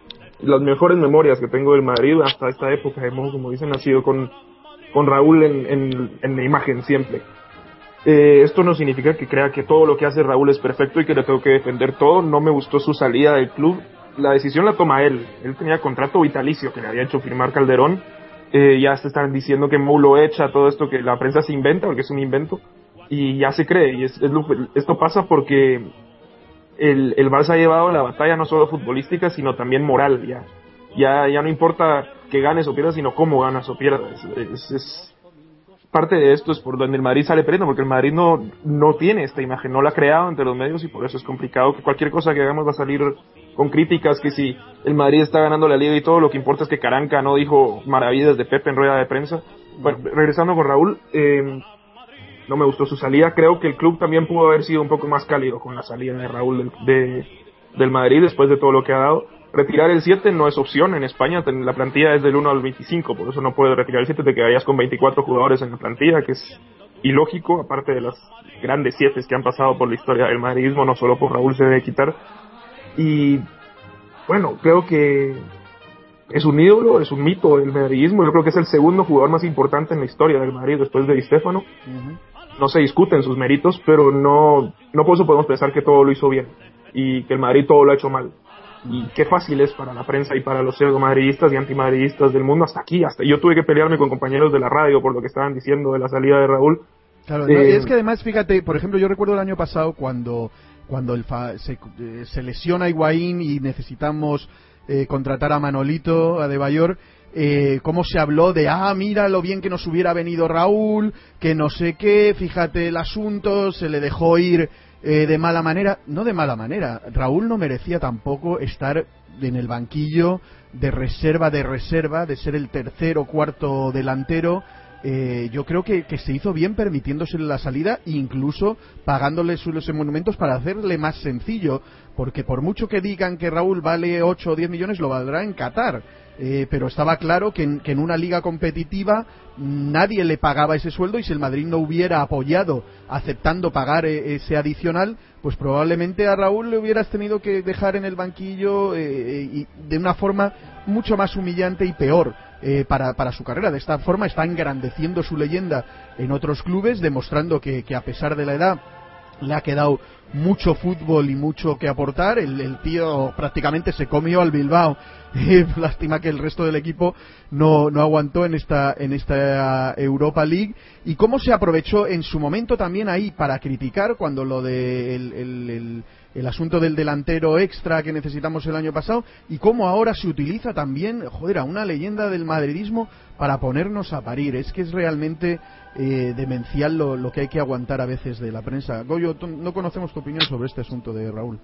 las mejores memorias que tengo del Madrid hasta esta época, hemos, como dicen, ha sido con, con Raúl en, en, en la imagen siempre. Eh, esto no significa que crea que todo lo que hace Raúl es perfecto y que le tengo que defender todo. No me gustó su salida del club. La decisión la toma él. Él tenía contrato vitalicio que le había hecho firmar Calderón. Eh, ya se están diciendo que Mou lo echa, todo esto que la prensa se inventa, porque es un invento. Y ya se cree. Y es, lo- esto pasa porque el, el Barça ha llevado la batalla no solo futbolística, sino también moral. Ya, ya, ya no importa que ganes o pierdas, sino cómo ganas o pierdas. Es, parte de esto es por donde el Madrid sale perdiendo, porque el Madrid no, no tiene esta imagen, no la ha creado entre los medios y por eso es complicado que cualquier cosa que hagamos va a salir con críticas, que si el Madrid está ganando la liga y todo, lo que importa es que Caranca no dijo maravillas de Pepe en rueda de prensa. Bueno, regresando con Raúl, eh, no me gustó su salida. Creo que el club también pudo haber sido un poco más cálido con la salida de Raúl del, de- del Madrid después de todo lo que ha dado. Retirar el 7 no es opción en España, la plantilla es del 1 al 25, por eso no puedes retirar el 7, te quedarías con 24 jugadores en la plantilla, que es ilógico, aparte de las grandes 7 que han pasado por la historia del madridismo, no solo por Raúl se debe quitar. Y bueno, creo que es un ídolo, es un mito del madridismo, yo creo que es el segundo jugador más importante en la historia del Madrid después de Di no se discuten sus méritos, pero no, no por eso podemos pensar que todo lo hizo bien y que el Madrid todo lo ha hecho mal. Y qué fácil es para la prensa y para los pseudo-madridistas y antimadridistas del mundo hasta aquí, hasta yo tuve que pelearme con compañeros de la radio por lo que estaban diciendo de la salida de Raúl. Claro, Eh, no, es que además, fíjate, por ejemplo, yo recuerdo el año pasado cuando, cuando el fa- se, eh, se lesiona Higuaín y necesitamos eh, contratar a Manolito, a De Bayor, eh, cómo se habló de, ah, mira lo bien que nos hubiera venido Raúl, que no sé qué, fíjate el asunto, se le dejó ir eh, de mala manera. No de mala manera, Raúl no merecía tampoco estar en el banquillo de reserva de reserva, de ser el tercer o cuarto delantero. Eh, yo creo que, que se hizo bien permitiéndose la salida incluso pagándole sus monumentos para hacerle más sencillo, porque por mucho que digan que Raúl vale 8 o 10 millones, lo valdrá en Qatar. Eh, pero estaba claro que en, una liga competitiva nadie le pagaba ese sueldo y si el Madrid no hubiera apoyado aceptando pagar eh, ese adicional, pues probablemente a Raúl le hubieras tenido que dejar en el banquillo eh, y de una forma mucho más humillante y peor eh, para, para su carrera. De esta forma está engrandeciendo su leyenda en otros clubes, demostrando que a pesar de la edad le ha quedado mucho fútbol y mucho que aportar. El, tío prácticamente se comió al Bilbao. Lástima que el resto del equipo no, no aguantó en esta, en esta Europa League. Y cómo se aprovechó en su momento también ahí para criticar cuando lo de el asunto del delantero extra que necesitamos el año pasado y cómo ahora se utiliza también, joder, a una leyenda del madridismo para ponernos a parir. Es que es realmente eh, demencial lo, que hay que aguantar a veces de la prensa. Goyo, no conocemos tu opinión sobre este asunto de Raúl.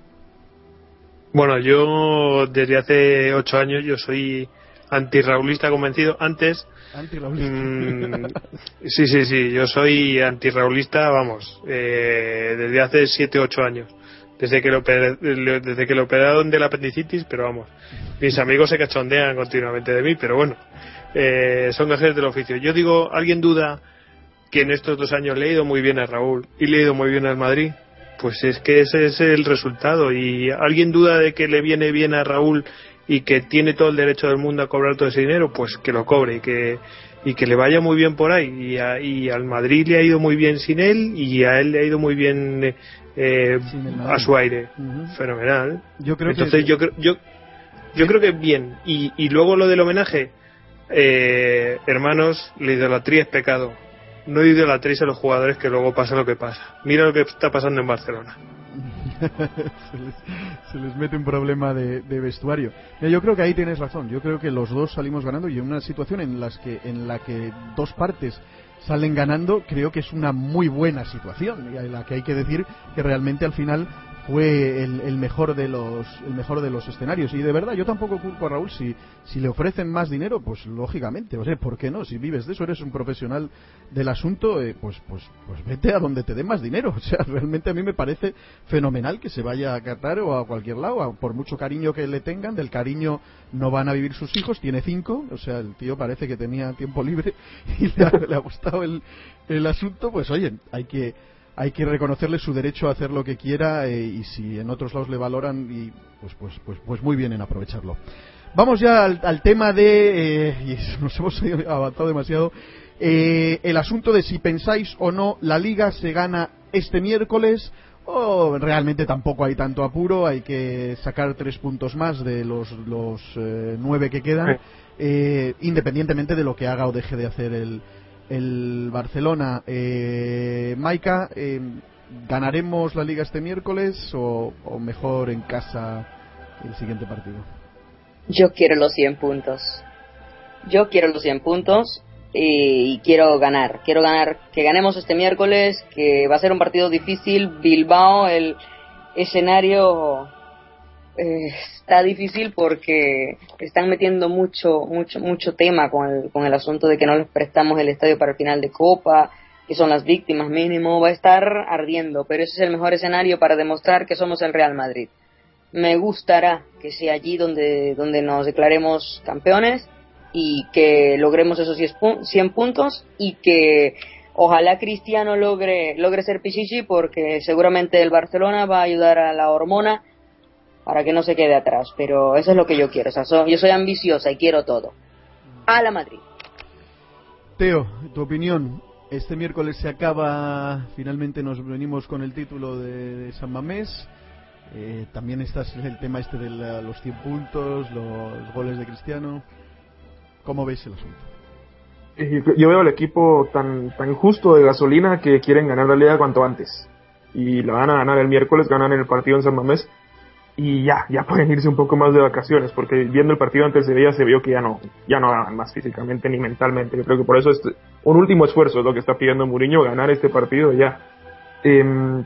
Bueno, yo desde hace ocho años yo soy antirraulista convencido. Antes. Mm, sí, sí, sí. Yo soy antirraulista, vamos, eh, desde hace siete, ocho años desde que lo, desde que lo operaron de la apendicitis, pero vamos, mis amigos se cachondean continuamente de mí, pero bueno, eh, son gajes del oficio. Yo digo, ¿alguien duda que en estos dos años le he ido muy bien a Raúl y le he ido muy bien al Madrid? Pues es que ese es el resultado. ¿Y alguien duda de que le viene bien a Raúl y que tiene todo el derecho del mundo a cobrar todo ese dinero? Pues que lo cobre y que, y que le vaya muy bien por ahí. Y, y al Madrid le ha ido muy bien sin él y a él le ha ido muy bien eh, a su aire. Fenomenal. Yo creo Entonces que... yo, creo, yo, yo creo que bien. Y, y luego lo del homenaje, eh, hermanos, la idolatría es pecado. No idolatréis a los jugadores que luego pasa lo que pasa. Mira lo que está pasando en Barcelona. se, les, mete un problema de, vestuario. yo creo que ahí tienes razón. Yo creo que los dos salimos ganando y en una situación en, las que, en la que dos partes salen ganando, creo que es una muy buena situación y en la que hay que decir que realmente al final fue el, mejor de los el mejor de los escenarios. Y de verdad yo tampoco culpo a Raúl. Si si le ofrecen más dinero pues lógicamente o sea por qué no si vives de eso eres un profesional del asunto eh, pues pues pues vete a donde te den más dinero. O sea realmente a mí me parece fenomenal que se vaya a Qatar o a cualquier lado por mucho cariño que le tengan. Del cariño no van a vivir sus hijos tiene cinco. O sea el tío parece que tenía tiempo libre y le ha, le ha gustado el el asunto. Pues oye hay que hay que reconocerle su derecho a hacer lo que quiera eh, y si en otros lados le valoran y pues pues pues pues muy bien en aprovecharlo. Vamos ya al, tema de eh, y nos hemos avanzado demasiado eh, el asunto de si pensáis o no la liga se gana este miércoles o realmente tampoco hay tanto apuro hay que sacar tres puntos más de los los nueve que quedan independientemente de lo que haga o deje de hacer el el Barcelona. Eh, Maika, eh, ¿ganaremos la liga este miércoles o, mejor en casa el siguiente partido? Yo quiero los 100 puntos. Yo quiero los 100 puntos y, quiero ganar. Quiero ganar, que ganemos este miércoles, que va a ser un partido difícil. Bilbao, el escenario está difícil porque están metiendo mucho, mucho, mucho tema con el, con el asunto de que no les prestamos el estadio para el final de Copa, que son las víctimas mínimo, va a estar ardiendo, pero ese es el mejor escenario para demostrar que somos el Real Madrid. Me gustará que sea allí donde, donde nos declaremos campeones y que logremos esos 100 puntos y que ojalá Cristiano logre, logre ser Pichichi porque seguramente el Barcelona va a ayudar a la hormona para que no se quede atrás. Pero eso es lo que yo quiero. O sea, yo soy ambiciosa y quiero todo. A la Madrid. Teo, tu opinión. Este miércoles se acaba, finalmente nos venimos con el título de, San Mamés. Eh, también está el tema este de los 100 puntos, los goles de Cristiano. ¿Cómo veis el asunto? Eh, yo veo al equipo tan, tan justo de gasolina que quieren ganar la liga cuanto antes. Y la van a ganar el miércoles, ganan el partido en San Mamés y ya, ya pueden irse un poco más de vacaciones, porque viendo el partido antes de ella se vio que ya no, ya no daban más físicamente ni mentalmente. Yo creo que por eso es un último esfuerzo es lo que está pidiendo Mourinho, ganar este partido ya. Eh,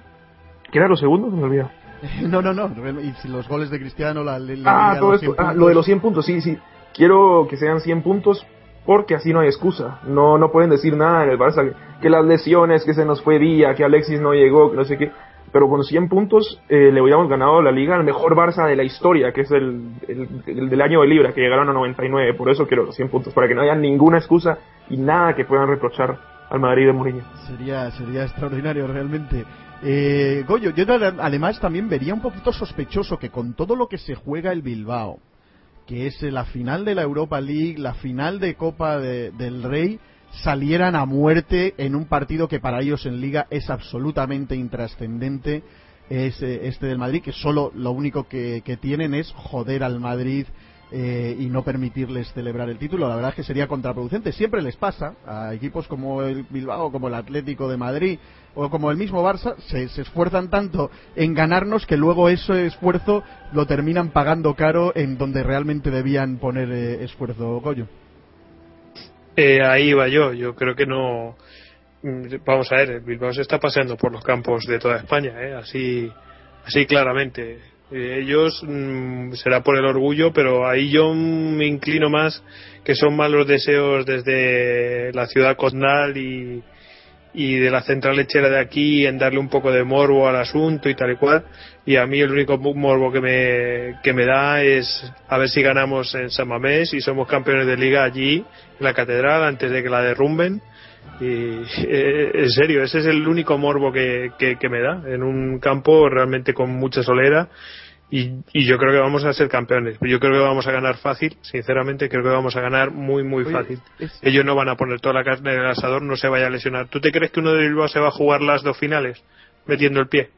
¿Qué era lo segundo? Me olvidó. No, no, no. Y si los goles de Cristiano, la, ah, todo esto, ah, lo de los 100 puntos, sí, sí. Quiero que sean 100 puntos porque así no hay excusa. No, no pueden decir nada en el Barça. Que las lesiones, que se nos fue día, que Alexis no llegó, que no sé qué pero con 100 puntos eh, le hubiéramos ganado la liga al mejor Barça de la historia, que es el, el, del año de Libra, que llegaron a 99. Por eso quiero los 100 puntos, para que no haya ninguna excusa y nada que puedan reprochar al Madrid de Mourinho. Sería, sería extraordinario realmente. Eh, Goyo, yo además también vería un poquito sospechoso que con todo lo que se juega el Bilbao, que es la final de la Europa League, la final de Copa del Rey, salieran a muerte en un partido que para ellos en liga es absolutamente intrascendente es eh, este del Madrid que solo lo único que, tienen es joder al Madrid eh, y no permitirles celebrar el título. La verdad es que sería contraproducente. Siempre les pasa a equipos como el Bilbao, como el Atlético de Madrid o como el mismo Barça, se, esfuerzan tanto en ganarnos que luego ese esfuerzo lo terminan pagando caro en donde realmente debían poner eh, esfuerzo, Goyo. Eh, ahí va yo. Yo creo que no. Mm, vamos a ver, el Bilbao se está paseando por los campos de toda España, así, así claramente eh, ellos mm, será por el orgullo, pero ahí yo me inclino más que son más los deseos desde la ciudad condal y, y de la central lechera de aquí en darle un poco de morbo al asunto y tal y cual. Y a mí el único morbo que me, que me da es a ver si ganamos en San Mamés y somos campeones de liga allí, la catedral, antes de que la derrumben. Y eh, en serio, ese es el único morbo que, que, que, me da en un campo realmente con mucha solera y, yo creo que vamos a ser campeones. Yo creo que vamos a ganar fácil, sinceramente creo que vamos a ganar muy, muy fácil. Ellos no van a poner toda la carne en el asador, no se vaya a lesionar. ¿Tú te crees que uno de Bilbao se va a jugar las dos finales metiendo el pie?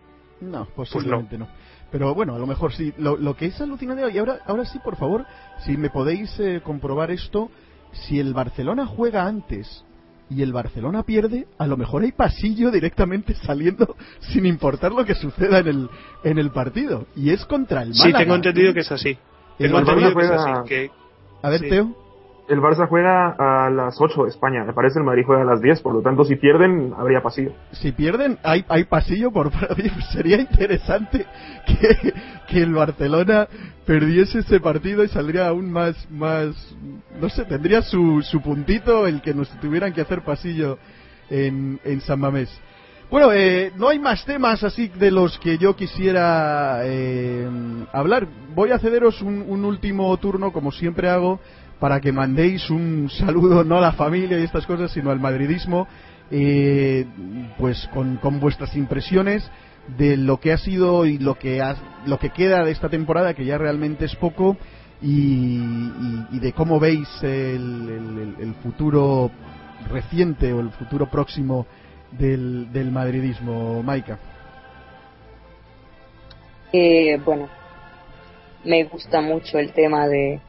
No, posiblemente no. Pero bueno, a lo mejor sí. Lo, que es alucinante, y ahora, ahora sí, por favor, si me podéis eh, comprobar esto, si el Barcelona juega antes y el Barcelona pierde, a lo mejor hay pasillo directamente saliendo sin importar lo que suceda en el, en el partido. Y es contra el Málaga. Sí, tengo entendido que es así. Tengo entendido que es así. A ver, Teo el Barça juega a las 8 de España, me parece el Madrid juega a las 10, por lo tanto si pierden habría pasillo. Si pierden hay, hay pasillo por sería interesante que, que el Barcelona perdiese ese partido y saldría aún más, más no sé, tendría su, su puntito el que nos tuvieran que hacer pasillo en, en San Mamés. Bueno, eh, no hay más temas así de los que yo quisiera eh, hablar. Voy a cederos un, un último turno, como siempre hago, para que mandéis un saludo no a la familia y estas cosas, sino al madridismo, eh, pues con, vuestras impresiones de lo que ha sido y lo que lo que queda de esta temporada, que ya realmente es poco, y, de cómo veis el, futuro reciente o el futuro próximo del, del madridismo, Maika. Eh, bueno, me gusta mucho el tema de,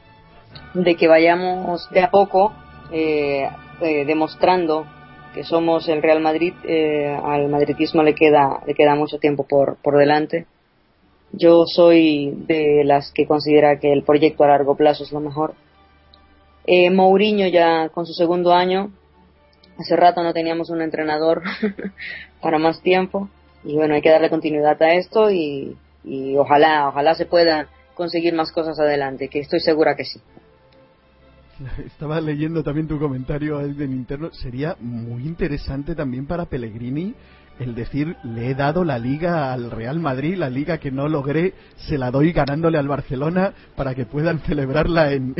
de que vayamos de a poco eh, eh, demostrando que somos el Real Madrid, eh, al madridismo le queda, le queda mucho tiempo por, por delante. Yo soy de las que considera que el proyecto a largo plazo es lo mejor. Eh, Mourinho ya con su segundo año, hace rato no teníamos un entrenador para más tiempo y bueno, hay que darle continuidad a esto y, y ojalá, ojalá se pueda conseguir más cosas adelante, que estoy segura que sí. Estaba leyendo también tu comentario en interno. Sería muy interesante también para Pellegrini el decir, le he dado la liga al Real Madrid, la liga que no logré, se la doy ganándole al Barcelona para que puedan celebrarla en,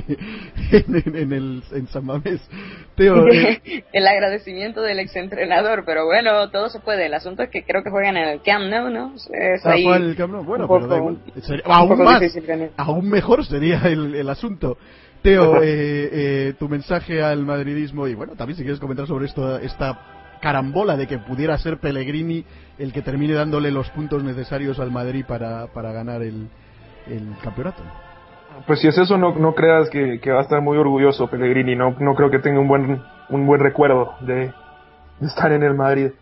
en, el, en San Mamés. Eh, el agradecimiento del exentrenador, pero bueno, todo se puede. El asunto es que creo que juegan en el Camp Nou, ¿no? Es ahí el Camp Nou? Bueno, pero aún, más, aún mejor sería el, el asunto. Teo, eh, eh, tu mensaje al madridismo y bueno, también si quieres comentar sobre esto, esta carambola de que pudiera ser Pellegrini el que termine dándole los puntos necesarios al Madrid para, para ganar el, el campeonato. Pues si es eso, no, no creas que, va a estar muy orgulloso Pellegrini. No, no creo que tenga un buen, un buen recuerdo de, estar en el Madrid.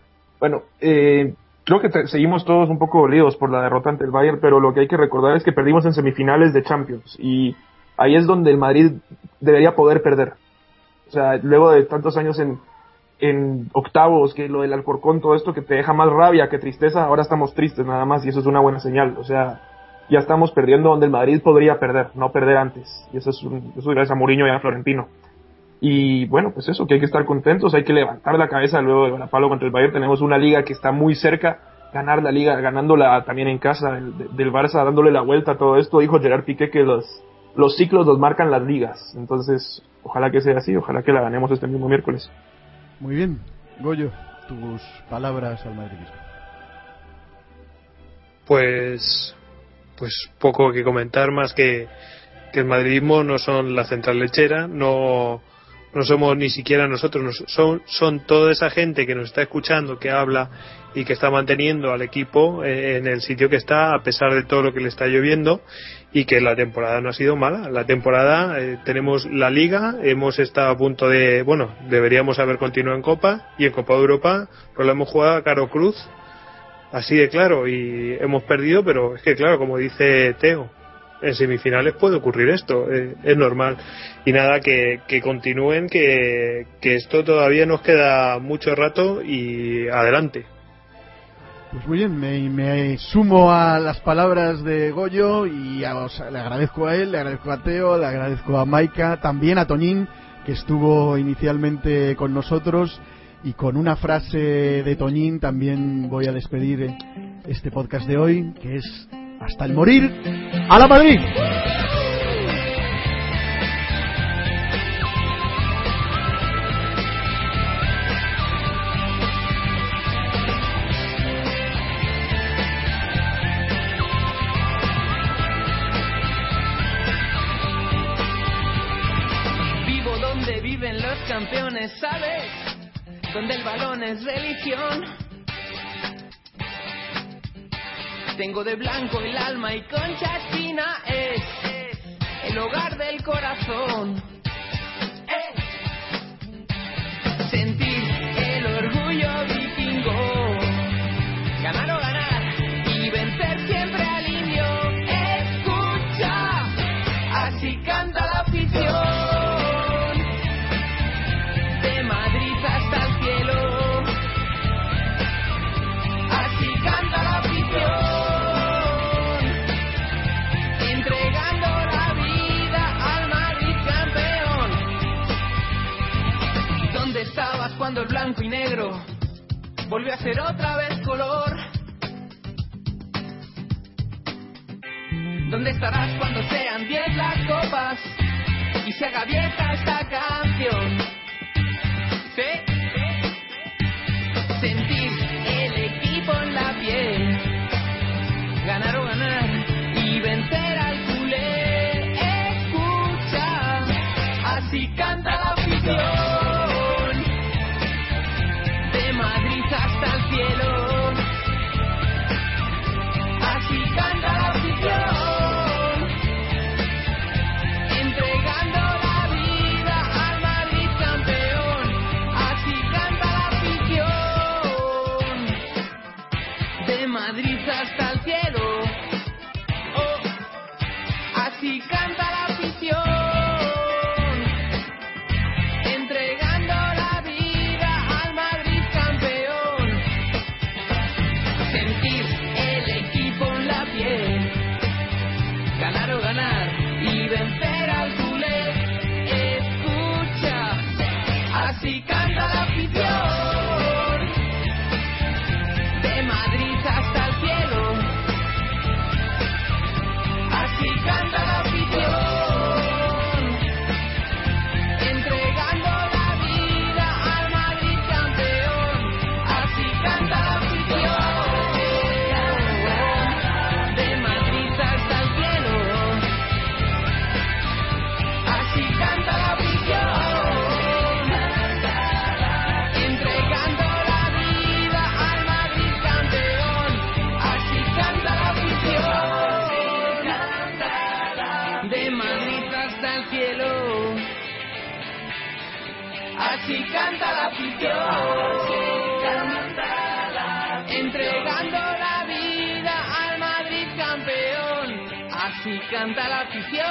Bueno, eh, creo que seguimos todos un poco dolidos por la derrota ante el Bayern, pero lo que hay que recordar es que perdimos en semifinales de Champions y ahí es donde el Madrid debería poder perder. O sea, luego de tantos años en, octavos, que lo del Alcorcón, todo esto que te deja más rabia que tristeza, ahora estamos tristes nada más y eso es una buena señal. O sea, ya estamos perdiendo donde el Madrid podría perder, no perder antes. Y eso es, un, eso gracias a Mourinho y a Florentino. Y bueno, pues eso, que hay que estar contentos, hay que levantar la cabeza luego de palo contra el Bayern. Tenemos una liga que está muy cerca, ganar la liga, ganándola también en casa del, del Barça, dándole la vuelta a todo esto. Dijo Gerard Piqué que los, los ciclos los marcan las ligas. Entonces, ojalá que sea así, ojalá que la ganemos este mismo miércoles. Muy bien. Goyo, tus palabras al madridismo. Pues, pues poco que comentar más que, que el madridismo no son la central lechera, no, no somos ni siquiera nosotros, son, son toda esa gente que nos está escuchando, que habla y que está manteniendo al equipo en el sitio que está a pesar de todo lo que le está lloviendo y que la temporada no ha sido mala. La temporada eh, tenemos la liga, hemos estado a punto de, bueno, deberíamos haber continuado en Copa y en Copa de Europa, pues lo hemos jugado a Caro Cruz, así de claro, y hemos perdido, pero es que claro, como dice Teo, en semifinales puede ocurrir esto, eh, es normal. Y nada, que, continúen, que, esto todavía nos queda mucho rato y adelante. Pues muy bien, me, sumo a las palabras de Goyo y a- o le agradezco a él, le agradezco a Teo, le agradezco a Maika, también a Toñín, que estuvo inicialmente con nosotros. Y con una frase de Toñín también voy a despedir eh, este podcast de hoy, que es hasta el morir, a la Madrid. Vivo donde viven los campeones, ¿sabes? Donde el balón es religión. Tengo de blanco el alma y concha espina es el hogar del corazón. Eh. Sentir el orgullo cuando el blanco y negro volvió a ser otra vez color? ¿Dónde estarás cuando sean diez las copas y se haga vieja esta canción? ¿Sí? Sentir el equipo en la piel, ganar o ganar y vencer al culé. Escucha, así canta la afición, vida al Madrid campeón. Así canta la afición.